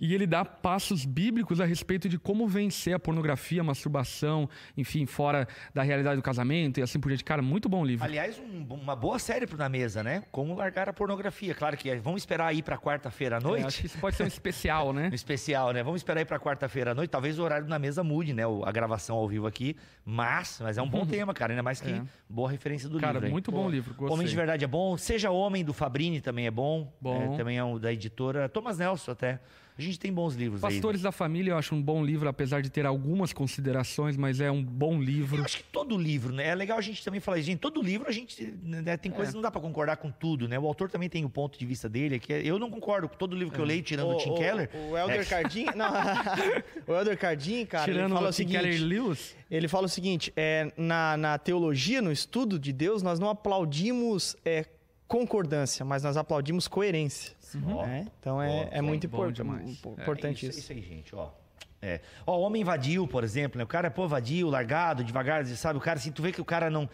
Speaker 4: E ele dá passos bíblicos a respeito de como vencer a pornografia, a masturbação, enfim, fora da realidade do casamento e assim por diante. Cara, muito bom livro.
Speaker 2: Aliás, um- uma boa série na mesa, né? Como largar a pornografia. Claro que é, vamos esperar aí pra quarta-feira à
Speaker 4: É,
Speaker 2: noite.
Speaker 4: acho que isso pode ser um especial, né?
Speaker 2: No especial, né? Vamos esperar aí pra quarta-feira à noite. Talvez o horário na mesa mude, né? A gravação ao vivo aqui. Mas, mas é um bom tema, cara. Ainda mais que
Speaker 4: É.
Speaker 2: boa referência do
Speaker 4: Cara,
Speaker 2: livro. aí.
Speaker 4: muito bom livro. Gostei.
Speaker 2: Homem de Verdade é bom. Seja Homem, do Fabrini, também é bom.
Speaker 4: Bom.
Speaker 2: É, também é um da editora Thomas Nelson, até. A gente tem bons livros aí.
Speaker 4: Pastores da Família eu acho um bom livro, apesar de ter algumas considerações, mas é um bom livro.
Speaker 2: Eu acho que todo livro, né? É legal a gente também falar isso. Gente, todo livro a gente né, tem coisas que não dá pra concordar com tudo, né? O autor também tem o ponto de vista dele, que é- eu não concordo com todo livro que eu leio, tirando o, Tim Keller.
Speaker 1: O Elder
Speaker 2: É.
Speaker 1: Cardim, não, o Elder Cardim, cara,
Speaker 4: Tirando
Speaker 1: ele fala
Speaker 4: o
Speaker 1: o
Speaker 4: Tim
Speaker 1: seguinte,
Speaker 4: Keller Lewis,
Speaker 1: ele fala o seguinte, é, na, na teologia, no estudo de Deus, nós não aplaudimos é, concordância, mas nós aplaudimos coerência.
Speaker 2: Ó.
Speaker 1: né? Então é, é muito
Speaker 4: bom
Speaker 1: impor-
Speaker 4: demais.
Speaker 1: impo-
Speaker 4: É,
Speaker 1: importante
Speaker 2: isso,
Speaker 1: isso.
Speaker 2: isso aí, gente, ó. É. Ó, o homem vadio, por exemplo, né? O cara é pô vadio, largado, devagar, sabe? O cara, assim, tu vê que o cara não.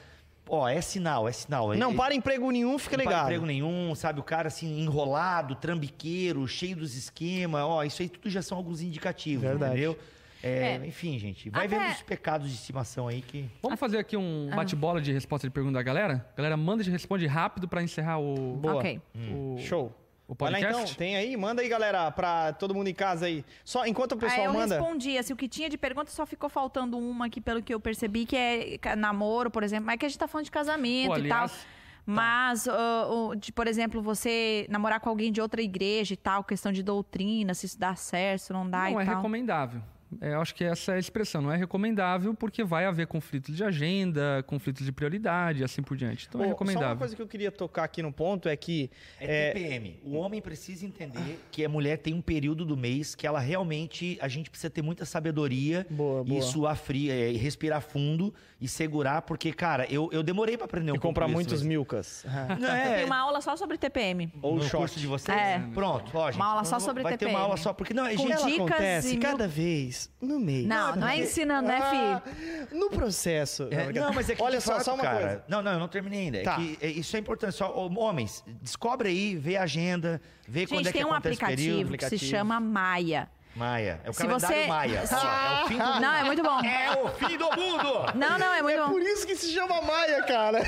Speaker 2: Ó, é sinal, é sinal.
Speaker 1: Não
Speaker 2: Ele-
Speaker 1: para emprego nenhum, fica
Speaker 2: não para
Speaker 1: ligado.
Speaker 2: emprego nenhum, sabe? O cara assim, enrolado, trambiqueiro, cheio dos esquemas. Ó, isso aí tudo já são alguns indicativos,
Speaker 1: Verdade.
Speaker 2: entendeu? É,
Speaker 3: É.
Speaker 2: Enfim, gente, vai
Speaker 3: Até-
Speaker 2: vendo os pecados de estimação aí que.
Speaker 4: Vamos fazer aqui um
Speaker 3: Ah.
Speaker 4: bate-bola de resposta de pergunta da galera? Galera, manda e responde rápido pra encerrar o,
Speaker 1: Boa.
Speaker 3: Ok.
Speaker 4: o,
Speaker 1: Show.
Speaker 4: O
Speaker 1: Vai lá
Speaker 4: podcast.
Speaker 1: então, tem aí, manda aí, galera, pra todo mundo em casa aí. Só enquanto o pessoal
Speaker 3: eu
Speaker 1: manda.
Speaker 3: respondi, assim, o que tinha de pergunta só ficou faltando uma aqui, pelo que eu percebi, que é namoro, por exemplo. Mas que a gente tá falando de casamento
Speaker 4: Pô,
Speaker 3: e tal.
Speaker 4: aliás,
Speaker 3: Mas, ah, o- de, por exemplo, você namorar com alguém de outra igreja e tal, questão de doutrina, se isso dá certo, se não dá
Speaker 4: não
Speaker 3: e
Speaker 4: é
Speaker 3: tal.
Speaker 4: recomendável. É, eu acho que essa é a expressão. Não é recomendável porque vai haver conflitos de agenda, conflitos de prioridade e assim por diante. Então é
Speaker 1: Ô, Só uma
Speaker 4: recomendável.
Speaker 1: coisa que eu queria tocar aqui no ponto é que
Speaker 2: É, TPM. O homem precisa entender que a mulher tem um período do mês que ela realmente. A gente precisa ter muita sabedoria
Speaker 1: Boa, boa.
Speaker 2: e suar frio, é, e respirar fundo e segurar, porque, cara, eu, eu demorei pra aprender um
Speaker 1: e comprar
Speaker 2: isso,
Speaker 1: muitos
Speaker 2: mas-
Speaker 1: milkas.
Speaker 2: Não,
Speaker 3: Eu
Speaker 2: é,
Speaker 3: tenho uma aula só sobre TPM.
Speaker 1: Ou
Speaker 2: no
Speaker 1: short.
Speaker 2: curso de vocês?
Speaker 3: É.
Speaker 2: Pronto, ó, gente.
Speaker 3: Uma aula só sobre
Speaker 2: Vai ter uma
Speaker 3: TPM.
Speaker 2: aula só, porque não, é,
Speaker 3: Com
Speaker 2: gente,
Speaker 3: dicas
Speaker 1: acontece
Speaker 3: e mil-
Speaker 1: cada vez no mês.
Speaker 3: Não, não é ensinando, né, filho?
Speaker 1: Ah, No processo.
Speaker 2: É, não, mas é que
Speaker 1: Olha só,
Speaker 2: fato,
Speaker 1: só uma
Speaker 2: cara.
Speaker 1: coisa.
Speaker 2: Não, não, eu não terminei ainda.
Speaker 1: Tá.
Speaker 2: É que é, isso é importante. Só, homens, descobre aí, vê a agenda, vê quando
Speaker 3: Gente,
Speaker 2: é que
Speaker 3: tem um
Speaker 2: acontece o
Speaker 3: aplicativo,
Speaker 2: período.
Speaker 3: que se
Speaker 1: aplicativo.
Speaker 3: chama Maia.
Speaker 2: Maia. É o
Speaker 3: Se
Speaker 2: calendário
Speaker 3: você-
Speaker 2: Maia. Ó, é o fim do
Speaker 3: Não, é muito bom.
Speaker 2: É o fim do mundo!
Speaker 3: Não, não, é muito
Speaker 1: É
Speaker 3: bom.
Speaker 1: por isso que se chama Maia, cara.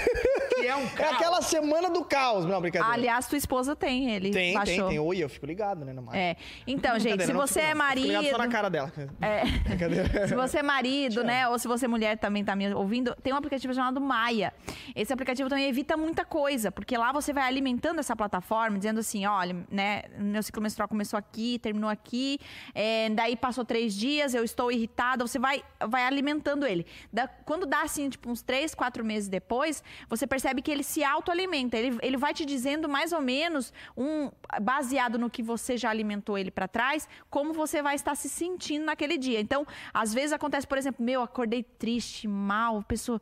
Speaker 2: Que é um
Speaker 1: É
Speaker 2: caos.
Speaker 1: aquela semana do caos. Não, brincadeira.
Speaker 3: Aliás, tua esposa tem ele.
Speaker 1: tem, tem,
Speaker 3: baixou.
Speaker 1: tem. Oi, eu fico ligado, né, na Maia.
Speaker 3: É. Então, gente,
Speaker 1: Brincadeira,
Speaker 3: se
Speaker 1: não
Speaker 3: você é
Speaker 1: não. Eu fico ligado
Speaker 3: marido.
Speaker 1: só na cara dela.
Speaker 3: É.
Speaker 1: Brincadeira.
Speaker 3: Se você é marido, né? Ou se você é mulher também tá me ouvindo, tem um aplicativo chamado Maia. Esse aplicativo também evita muita coisa, porque lá você vai alimentando essa plataforma, dizendo assim, olha, né, meu ciclo menstrual começou aqui, terminou aqui, é, daí passou três dias, eu estou irritada, você vai, vai alimentando ele. Da- quando dá, assim, tipo, uns três, quatro meses depois, você percebe que ele se autoalimenta. Ele, ele vai te dizendo mais ou menos, um baseado no que você já alimentou ele para trás, como você vai estar se sentindo naquele dia. Então, às vezes acontece, por exemplo, meu, acordei triste, mal, pessoa.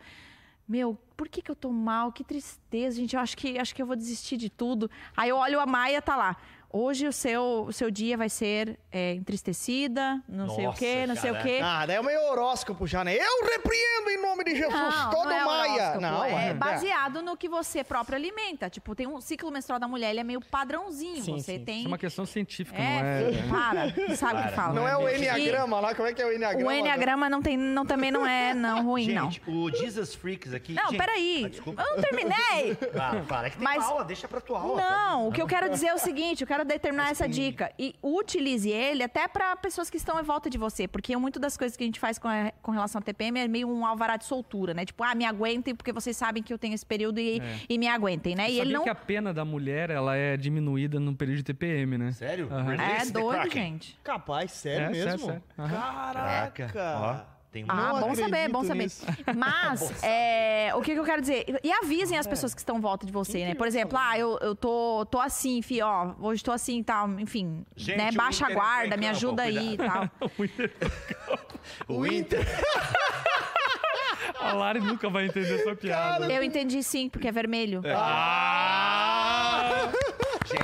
Speaker 3: Meu, por que, que eu tô mal? Que tristeza, gente. Eu acho que, acho que eu vou desistir de tudo. Aí eu olho a Maia, tá lá. Hoje o seu, o seu dia vai ser é, entristecida, não sei o
Speaker 2: Nossa,
Speaker 3: quê, não sei o
Speaker 2: cara.
Speaker 3: quê.
Speaker 1: Ah, daí é meio horóscopo já, né? Eu repreendo em nome de Jesus
Speaker 3: Não,
Speaker 1: todo
Speaker 3: não é
Speaker 1: Maia. Não,
Speaker 3: é
Speaker 1: é.
Speaker 3: baseado no que você próprio alimenta. Tipo, tem um ciclo menstrual da mulher, ele é meio padrãozinho.
Speaker 1: Sim,
Speaker 3: você
Speaker 1: sim.
Speaker 3: tem.
Speaker 4: Isso é uma questão científica,
Speaker 3: É,
Speaker 4: não é?
Speaker 3: para, não sabe o que fala.
Speaker 1: Não é o Enneagrama lá? Como é que é o Enneagrama?
Speaker 3: O Enneagrama não tem, não, também não é não ruim, não.
Speaker 2: Gente, o Jesus Freaks aqui.
Speaker 3: Não,
Speaker 2: gente,
Speaker 3: peraí.
Speaker 2: ah, desculpa.
Speaker 3: Eu não terminei.
Speaker 2: Ah, para que tem
Speaker 3: Mas-
Speaker 2: aula, deixa pra tua aula.
Speaker 3: Não, o que eu quero dizer é o seguinte, eu quero determinar essa dica. E utilize ele até para pessoas que estão em volta de você. Porque muito das coisas que a gente faz com, a- com relação ao TPM é meio um alvará de soltura, né? Tipo, ah, me aguentem porque vocês sabem que eu tenho esse período e,
Speaker 4: É.
Speaker 3: e me aguentem, né? E
Speaker 4: Sabia
Speaker 3: ele não...
Speaker 4: que a pena da mulher ela é diminuída no período de TPM, né?
Speaker 2: Sério?
Speaker 4: Aham.
Speaker 3: É doido, gente.
Speaker 1: Capaz, sério
Speaker 4: É, sério,
Speaker 1: mesmo?
Speaker 4: sério. Aham.
Speaker 1: Caraca.
Speaker 2: Ó, tem um...
Speaker 3: Ah, bom saber, bom saber.
Speaker 1: nisso.
Speaker 3: Mas, é, o que, que eu quero dizer? E avisem as pessoas que estão em volta de você, né? Por exemplo, ah, eu, eu tô, tô assim, fi, ó, hoje tô assim e tal, enfim,
Speaker 2: Gente,
Speaker 3: né?
Speaker 2: o
Speaker 3: Baixa a
Speaker 2: Inter entrou
Speaker 3: guarda,
Speaker 2: em
Speaker 3: me
Speaker 2: campo,
Speaker 3: ajuda aí e tal.
Speaker 2: O Inter.
Speaker 4: A Lari nunca vai entender essa piada.
Speaker 3: Eu entendi sim, porque é vermelho.
Speaker 2: Ah!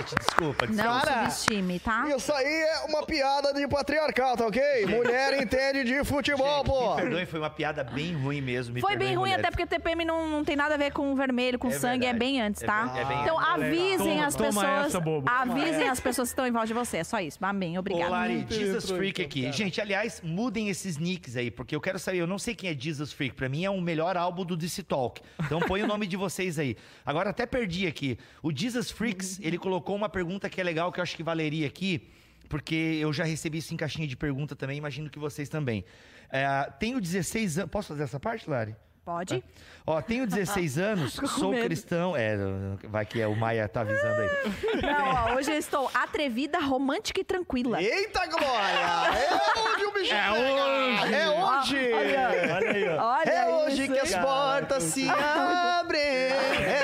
Speaker 2: Gente, desculpa, desculpa.
Speaker 3: Não
Speaker 1: Cara,
Speaker 3: subestime, tá?
Speaker 1: Isso aí é uma piada de patriarcal, tá ok? Mulher entende de futebol,
Speaker 2: Gente,
Speaker 1: pô.
Speaker 2: me perdoem, foi uma piada bem ruim mesmo. me
Speaker 3: Foi bem
Speaker 2: perdoem,
Speaker 3: ruim,
Speaker 2: mulheres.
Speaker 3: até porque TPM não, não tem nada a ver com vermelho, com
Speaker 2: É
Speaker 3: sangue, é
Speaker 2: verdade.
Speaker 3: bem antes,
Speaker 2: É
Speaker 3: tá?
Speaker 2: bem- é bem
Speaker 3: então
Speaker 2: antes.
Speaker 3: avisem
Speaker 4: Toma-
Speaker 3: as
Speaker 4: toma
Speaker 3: pessoas.
Speaker 4: essa, bobo.
Speaker 3: Avisem as pessoas que estão em volta de você. É só isso. Amém.
Speaker 2: Ô,
Speaker 3: Obrigada.
Speaker 2: Lari, Jesus
Speaker 1: entrou,
Speaker 2: Freak
Speaker 1: então,
Speaker 2: aqui.
Speaker 1: cara.
Speaker 2: Gente, aliás, mudem esses nicks aí, porque eu quero saber, eu não sei quem é Jesus Freak. Pra mim é o melhor álbum do DC Talk. Então põe o nome de vocês aí. Agora até perdi aqui. O Jesus Freaks, ele colocou uma pergunta que é legal, que eu acho que valeria aqui, porque eu já recebi isso em caixinha de pergunta também, imagino que vocês também. É, tenho 16 anos. Posso fazer essa parte, Lari?
Speaker 3: Pode?
Speaker 2: Ó, tenho 16 anos, sou
Speaker 3: medo.
Speaker 2: cristão. É, vai que é, o Maia tá avisando aí.
Speaker 3: Não, ó, hoje eu estou atrevida, romântica e tranquila.
Speaker 1: Eita, Glória! É hoje o bicho
Speaker 4: É
Speaker 1: pega!
Speaker 4: hoje!
Speaker 1: É hoje!
Speaker 2: Olha aí, ó.
Speaker 3: Olha
Speaker 1: É hoje
Speaker 3: isso,
Speaker 1: que as portas se abrem! É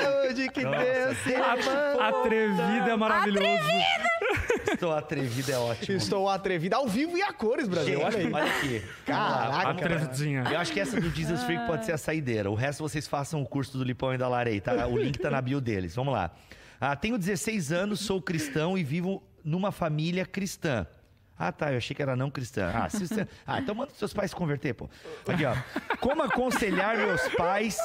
Speaker 1: que Deus!
Speaker 4: Atrevida é maravilhoso.
Speaker 2: Estou atrevido, é ótimo.
Speaker 1: Estou atrevida ao vivo e a cores, Brasil.
Speaker 2: Gente,
Speaker 1: Olha aí.
Speaker 2: olha aqui.
Speaker 1: Caraca,
Speaker 4: Atrevidinha.
Speaker 2: Eu acho que essa do Jesus Freak pode ser a saideira. O resto vocês façam o curso do Lipão e da Larei, tá? O link tá na bio deles. Vamos lá. Ah, tenho 16 anos, sou cristão e vivo numa família cristã. Ah, tá. Eu achei que era não cristã. Ah, se você... ah então manda seus pais se converter, pô. Aqui, ó. Como aconselhar meus pais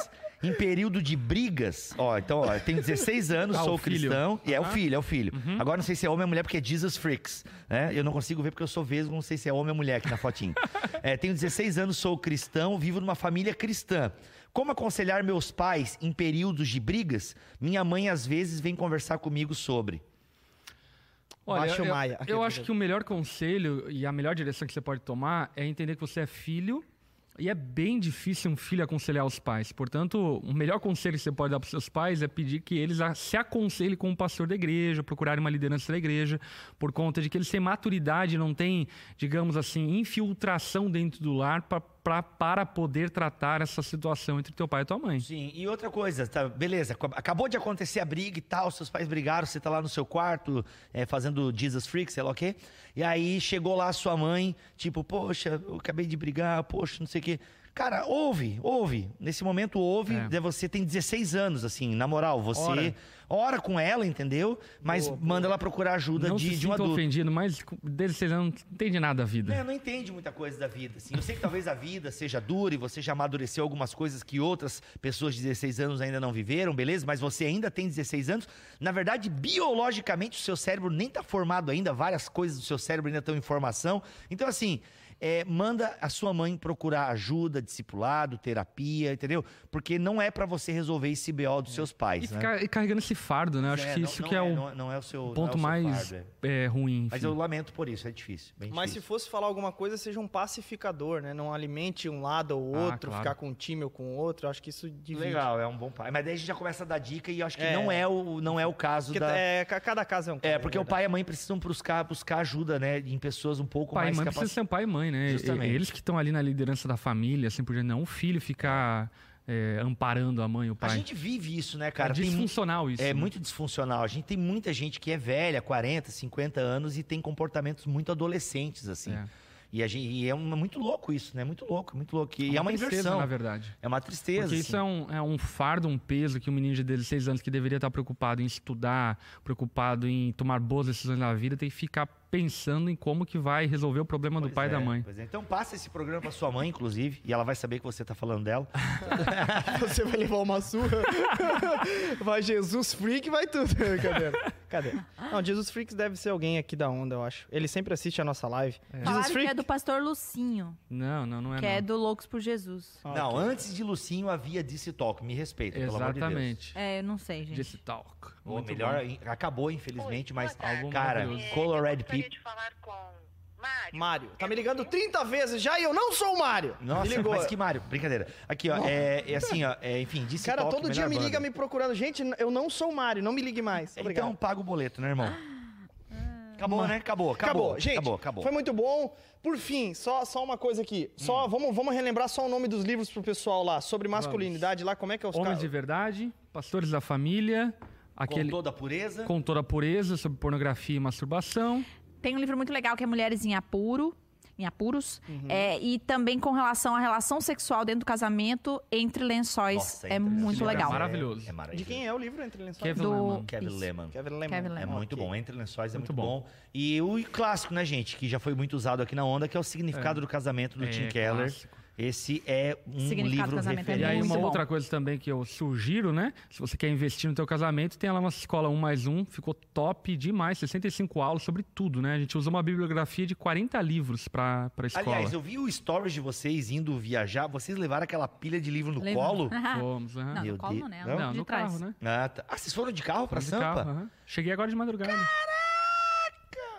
Speaker 2: em período de brigas? Ó, então, ó, tenho 16 anos,
Speaker 4: Ah,
Speaker 2: sou
Speaker 4: filho.
Speaker 2: cristão. E é o filho, é o filho. Agora não sei se é homem ou mulher, porque é Jesus Freaks. Né? Eu não consigo ver porque eu sou vesgo, não sei se é homem ou mulher aqui na fotinho. É, tenho 16 anos, sou cristão, vivo numa família cristã. Como aconselhar meus pais em períodos de brigas? Minha mãe às vezes vem conversar comigo sobre.
Speaker 1: Baixa o
Speaker 4: eu,
Speaker 1: Maia.
Speaker 4: eu acho que o melhor conselho e a melhor direção que você pode tomar é entender que você é filho e é bem difícil um filho aconselhar os pais. Portanto, o melhor conselho que você pode dar para seus pais é pedir que eles se aconselhem com o pastor da igreja, procurarem uma liderança da igreja, por conta de que eles têm maturidade, não têm, digamos assim, infiltração dentro do lar pra, pra- para poder tratar essa situação entre teu pai e tua mãe.
Speaker 2: Sim, e outra coisa, tá, beleza, ac- acabou de acontecer a briga e tal, seus pais brigaram, você tá lá no seu quarto, é, fazendo Jesus Freak, sei lá o quê, e aí chegou lá a sua mãe, tipo, poxa, eu acabei de brigar, poxa, não sei o quê. Cara, ouve, ouve. Nesse momento, ouve.
Speaker 4: É.
Speaker 2: né, Você tem 16 anos, assim, na moral. Você ora,
Speaker 4: Ora.
Speaker 2: com ela, entendeu? Mas manda ela procurar ajuda
Speaker 4: Não
Speaker 2: de,
Speaker 4: se
Speaker 2: de um adulto.
Speaker 4: ofendido, mas com 16 anos não entende nada da vida.
Speaker 2: É, não entende muita coisa da vida. Assim. Eu sei que talvez a vida seja dura e você já amadureceu algumas coisas que outras pessoas de 16 anos ainda não viveram, beleza? Mas você ainda tem 16 anos. Na verdade, biologicamente, o seu cérebro nem está formado ainda, várias coisas do seu cérebro ainda estão em formação. Então, assim, é, manda a sua mãe procurar ajuda, discipulado, terapia, entendeu? Porque não é pra você resolver esse BO dos seus pais,
Speaker 4: E
Speaker 2: né?
Speaker 4: ficar carregando esse fardo, né? Acho
Speaker 2: É,
Speaker 4: que
Speaker 2: não-
Speaker 4: isso
Speaker 2: não
Speaker 4: que é, o
Speaker 2: não, não é o seu é o
Speaker 4: ponto
Speaker 2: seu
Speaker 4: mais
Speaker 2: fardo, é.
Speaker 4: é, ruim.
Speaker 2: Mas
Speaker 4: enfim.
Speaker 2: eu lamento por isso, é difícil. Bem
Speaker 1: Mas se
Speaker 2: difícil.
Speaker 1: fosse falar alguma coisa, seja um pacificador, né? Não alimente um lado ou
Speaker 4: Ah,
Speaker 1: outro,
Speaker 4: claro.
Speaker 1: ficar com um time ou com o outro. Acho que isso divide.
Speaker 2: Legal, é um bom pai. Mas daí a gente já começa a dar dica e acho que
Speaker 1: É.
Speaker 2: não é o não é o caso
Speaker 1: Porque
Speaker 2: da
Speaker 1: é, ca- cada caso é um
Speaker 2: É,
Speaker 1: caso,
Speaker 2: porque o pai e a mãe precisam buscar, buscar ajuda, né? Em pessoas um pouco
Speaker 4: pai e
Speaker 2: mais
Speaker 4: mãe
Speaker 2: capazes.
Speaker 4: precisa ser pai e mãe, né?
Speaker 2: Justamente.
Speaker 4: Eles que estão ali na liderança da família, assim por diante. Não o filho ficar é, amparando a mãe e o
Speaker 2: A
Speaker 4: pai.
Speaker 2: gente vive isso, né, cara?
Speaker 4: é disfuncional isso.
Speaker 2: É
Speaker 4: né?
Speaker 2: muito disfuncional. A gente tem muita gente que é velha, 40, 50 anos e tem comportamentos muito adolescentes, assim.
Speaker 4: É.
Speaker 2: E, a gente, e é um- muito louco isso, né? Muito louco, muito louco. E é uma
Speaker 4: tristeza,
Speaker 2: inversão.
Speaker 4: na verdade.
Speaker 2: É uma tristeza.
Speaker 4: Porque isso
Speaker 2: assim.
Speaker 4: é um, é um fardo, um peso que um menino de 16 anos que deveria estar preocupado em estudar, preocupado em tomar boas decisões na vida, tem que ficar pensando em como que vai resolver o problema do
Speaker 2: Pois
Speaker 4: pai e
Speaker 2: é,
Speaker 4: da mãe.
Speaker 2: pois é. Então passa esse programa pra sua mãe, inclusive, e ela vai saber que você tá falando dela.
Speaker 1: Você vai levar uma surra. vai Jesus Freak, vai tudo. Cadê? Cadê? Não, Jesus Freaks deve ser alguém aqui da onda, eu acho. Ele sempre assiste a nossa live. Jesus
Speaker 3: Falaram que
Speaker 1: Freak?
Speaker 3: é do pastor Lucinho,
Speaker 4: Não, não, não é
Speaker 3: que
Speaker 4: não.
Speaker 3: é do Loucos por Jesus.
Speaker 1: Ah,
Speaker 2: Não,
Speaker 1: ok.
Speaker 2: antes de Lucinho havia Disse Talk. Me respeita, pelo amor de Deus.
Speaker 4: Exatamente.
Speaker 3: É, eu não sei, gente.
Speaker 4: Disse talk.
Speaker 2: Ou
Speaker 4: Muito
Speaker 2: melhor,
Speaker 4: bom.
Speaker 2: acabou, infelizmente,
Speaker 5: Oi,
Speaker 2: mas, cara. Colored
Speaker 5: eu gostaria de falar com Mário.
Speaker 1: Mário, tá me ligando 30 vezes já e eu não sou o Mário.
Speaker 2: Nossa,
Speaker 1: me ligou.
Speaker 2: mas que Mário, brincadeira. Aqui, ó, é, é assim, ó, é, enfim, Disse
Speaker 1: Cara, todo dia me
Speaker 2: banda.
Speaker 1: liga me procurando. Gente, eu não sou o Mário, não me ligue mais. Obrigado.
Speaker 2: Então paga o boleto, né, irmão? Acabou, né? Acabou, acabou.
Speaker 1: Acabou, gente.
Speaker 2: Acabou, acabou.
Speaker 1: Foi muito bom. Por fim, só, só uma coisa aqui. Só vamos, vamos relembrar só o nome dos livros pro pessoal lá sobre masculinidade lá. Como é que é os
Speaker 4: Homens
Speaker 1: caras?
Speaker 4: de verdade, pastores da família, aquele
Speaker 2: Com toda a pureza.
Speaker 4: com toda a pureza sobre pornografia e masturbação.
Speaker 3: Tem um livro muito legal que é Mulheres em Apuro. Em apuros.
Speaker 2: Uhum.
Speaker 3: É, e também com relação à relação sexual dentro do casamento entre lençóis.
Speaker 2: Nossa,
Speaker 3: é
Speaker 2: Entre
Speaker 3: muito
Speaker 2: Lençóis
Speaker 3: legal.
Speaker 2: É,
Speaker 4: Maravilhoso.
Speaker 2: é maravilhoso.
Speaker 1: De quem é o livro Entre Lençóis?
Speaker 4: Kevin
Speaker 3: Do-
Speaker 4: Lehman.
Speaker 2: Kevin. Lehman.
Speaker 1: Kevin Lehman.
Speaker 3: Kevin
Speaker 2: É
Speaker 3: Lehman.
Speaker 2: muito
Speaker 1: Ok.
Speaker 2: bom. Entre Lençóis é muito,
Speaker 4: Muito
Speaker 2: bom.
Speaker 4: bom.
Speaker 2: E o clássico, né, gente? Que já foi muito usado aqui na onda, que é o significado do casamento do
Speaker 4: É,
Speaker 2: Tim Keller.
Speaker 4: clássico.
Speaker 2: Esse é um livro
Speaker 3: é
Speaker 4: E
Speaker 2: referente.
Speaker 4: aí,
Speaker 3: muito
Speaker 4: uma
Speaker 3: bom.
Speaker 4: outra coisa também que eu sugiro, né? Se você quer investir no teu casamento, tem lá uma escola 1 mais 1, ficou top demais, 65 aulas sobre tudo, né? A gente usa uma bibliografia de 40 livros pra, pra escola.
Speaker 2: Aliás, eu vi o stories de vocês indo viajar. Vocês levaram aquela pilha de livro no
Speaker 3: Leva-
Speaker 2: colo?
Speaker 4: Fomos, aham.
Speaker 3: Não,
Speaker 2: Meu
Speaker 3: no colo não, né?
Speaker 2: Não?
Speaker 4: Não, no
Speaker 3: trás.
Speaker 4: carro, né?
Speaker 2: Ah, tá. Ah, vocês foram de carro
Speaker 4: de
Speaker 2: Sampa?
Speaker 4: carro, aham. Cheguei agora de madrugada.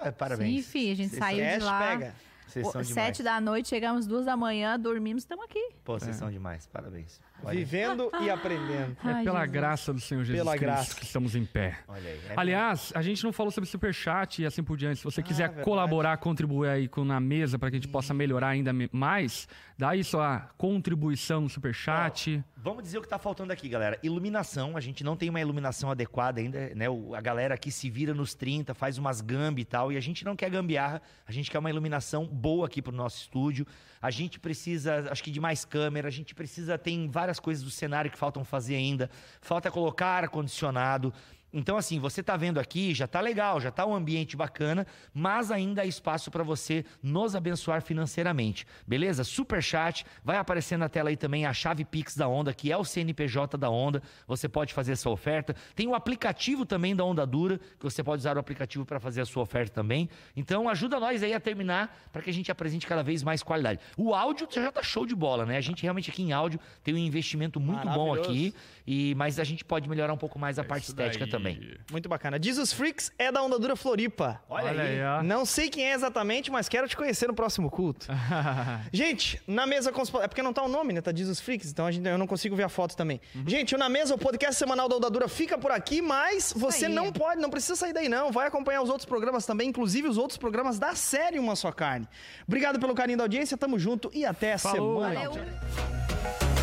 Speaker 2: Ah, parabéns.
Speaker 3: Sim, fi, a gente
Speaker 2: Vocês
Speaker 3: saiu de lá.
Speaker 1: pega.
Speaker 2: Vocês são demais.
Speaker 3: Sete da noite, chegamos duas da manhã, dormimos, estamos aqui.
Speaker 2: Pô, vocês
Speaker 4: É.
Speaker 2: são demais. Parabéns. Olha,
Speaker 1: Vivendo e aprendendo.
Speaker 4: É
Speaker 3: Ai,
Speaker 4: pela
Speaker 3: Jesus.
Speaker 4: graça do Senhor Jesus
Speaker 1: Pela
Speaker 4: Cristo
Speaker 1: graça.
Speaker 4: que estamos em pé.
Speaker 2: olha aí. É
Speaker 4: Aliás, a gente não falou sobre superchat e assim por diante. Se você quiser
Speaker 1: Ah, verdade.
Speaker 4: colaborar, contribuir aí com, na mesa para que a gente possa melhorar ainda mais, dá aí sua contribuição no superchat.
Speaker 2: Vamos dizer o que tá faltando aqui, galera. Iluminação, a gente não tem uma iluminação adequada ainda, né? O- a galera aqui se vira nos 30, faz umas gambi e tal, e a gente não quer gambiarra, a gente quer uma iluminação boa aqui pro nosso estúdio. A gente precisa, acho que de mais câmera, a gente precisa, tem várias coisas do cenário que faltam fazer ainda. Falta colocar ar-condicionado. Então, assim, você tá vendo aqui, já tá legal, já tá um ambiente bacana, mas ainda há espaço para você nos abençoar financeiramente, beleza? Super chat, vai aparecer na tela aí também a chave Pix da Onda, que é o CNPJ da Onda. Você pode fazer essa oferta. Tem o aplicativo também da Onda Dura, que você pode usar o aplicativo para fazer a sua oferta também. Então, ajuda nós aí a terminar para que a gente apresente cada vez mais qualidade. O áudio já tá show de bola, né? A gente realmente aqui em áudio tem um investimento muito bom aqui, e mas a gente pode melhorar um pouco mais a
Speaker 4: É
Speaker 2: parte estética
Speaker 4: daí.
Speaker 2: Também.
Speaker 1: Muito bacana. Jesus Freaks é da Onda Dura Floripa.
Speaker 2: Olha, aí.
Speaker 4: ó.
Speaker 1: Não sei quem é exatamente, mas quero te conhecer no próximo culto. gente, na mesa com os... É porque não tá o nome, né? Tá Jesus Freaks, então a gente, eu não consigo ver a foto também. Gente, o Na Mesa, o podcast semanal da Onda Dura fica por aqui, mas você
Speaker 3: aí.
Speaker 1: não pode, não precisa sair daí não. Vai acompanhar os outros programas também, inclusive os outros programas da série Uma Só Carne. Obrigado pelo carinho da audiência, tamo junto e até
Speaker 4: Falou.
Speaker 1: semana.
Speaker 3: Valeu.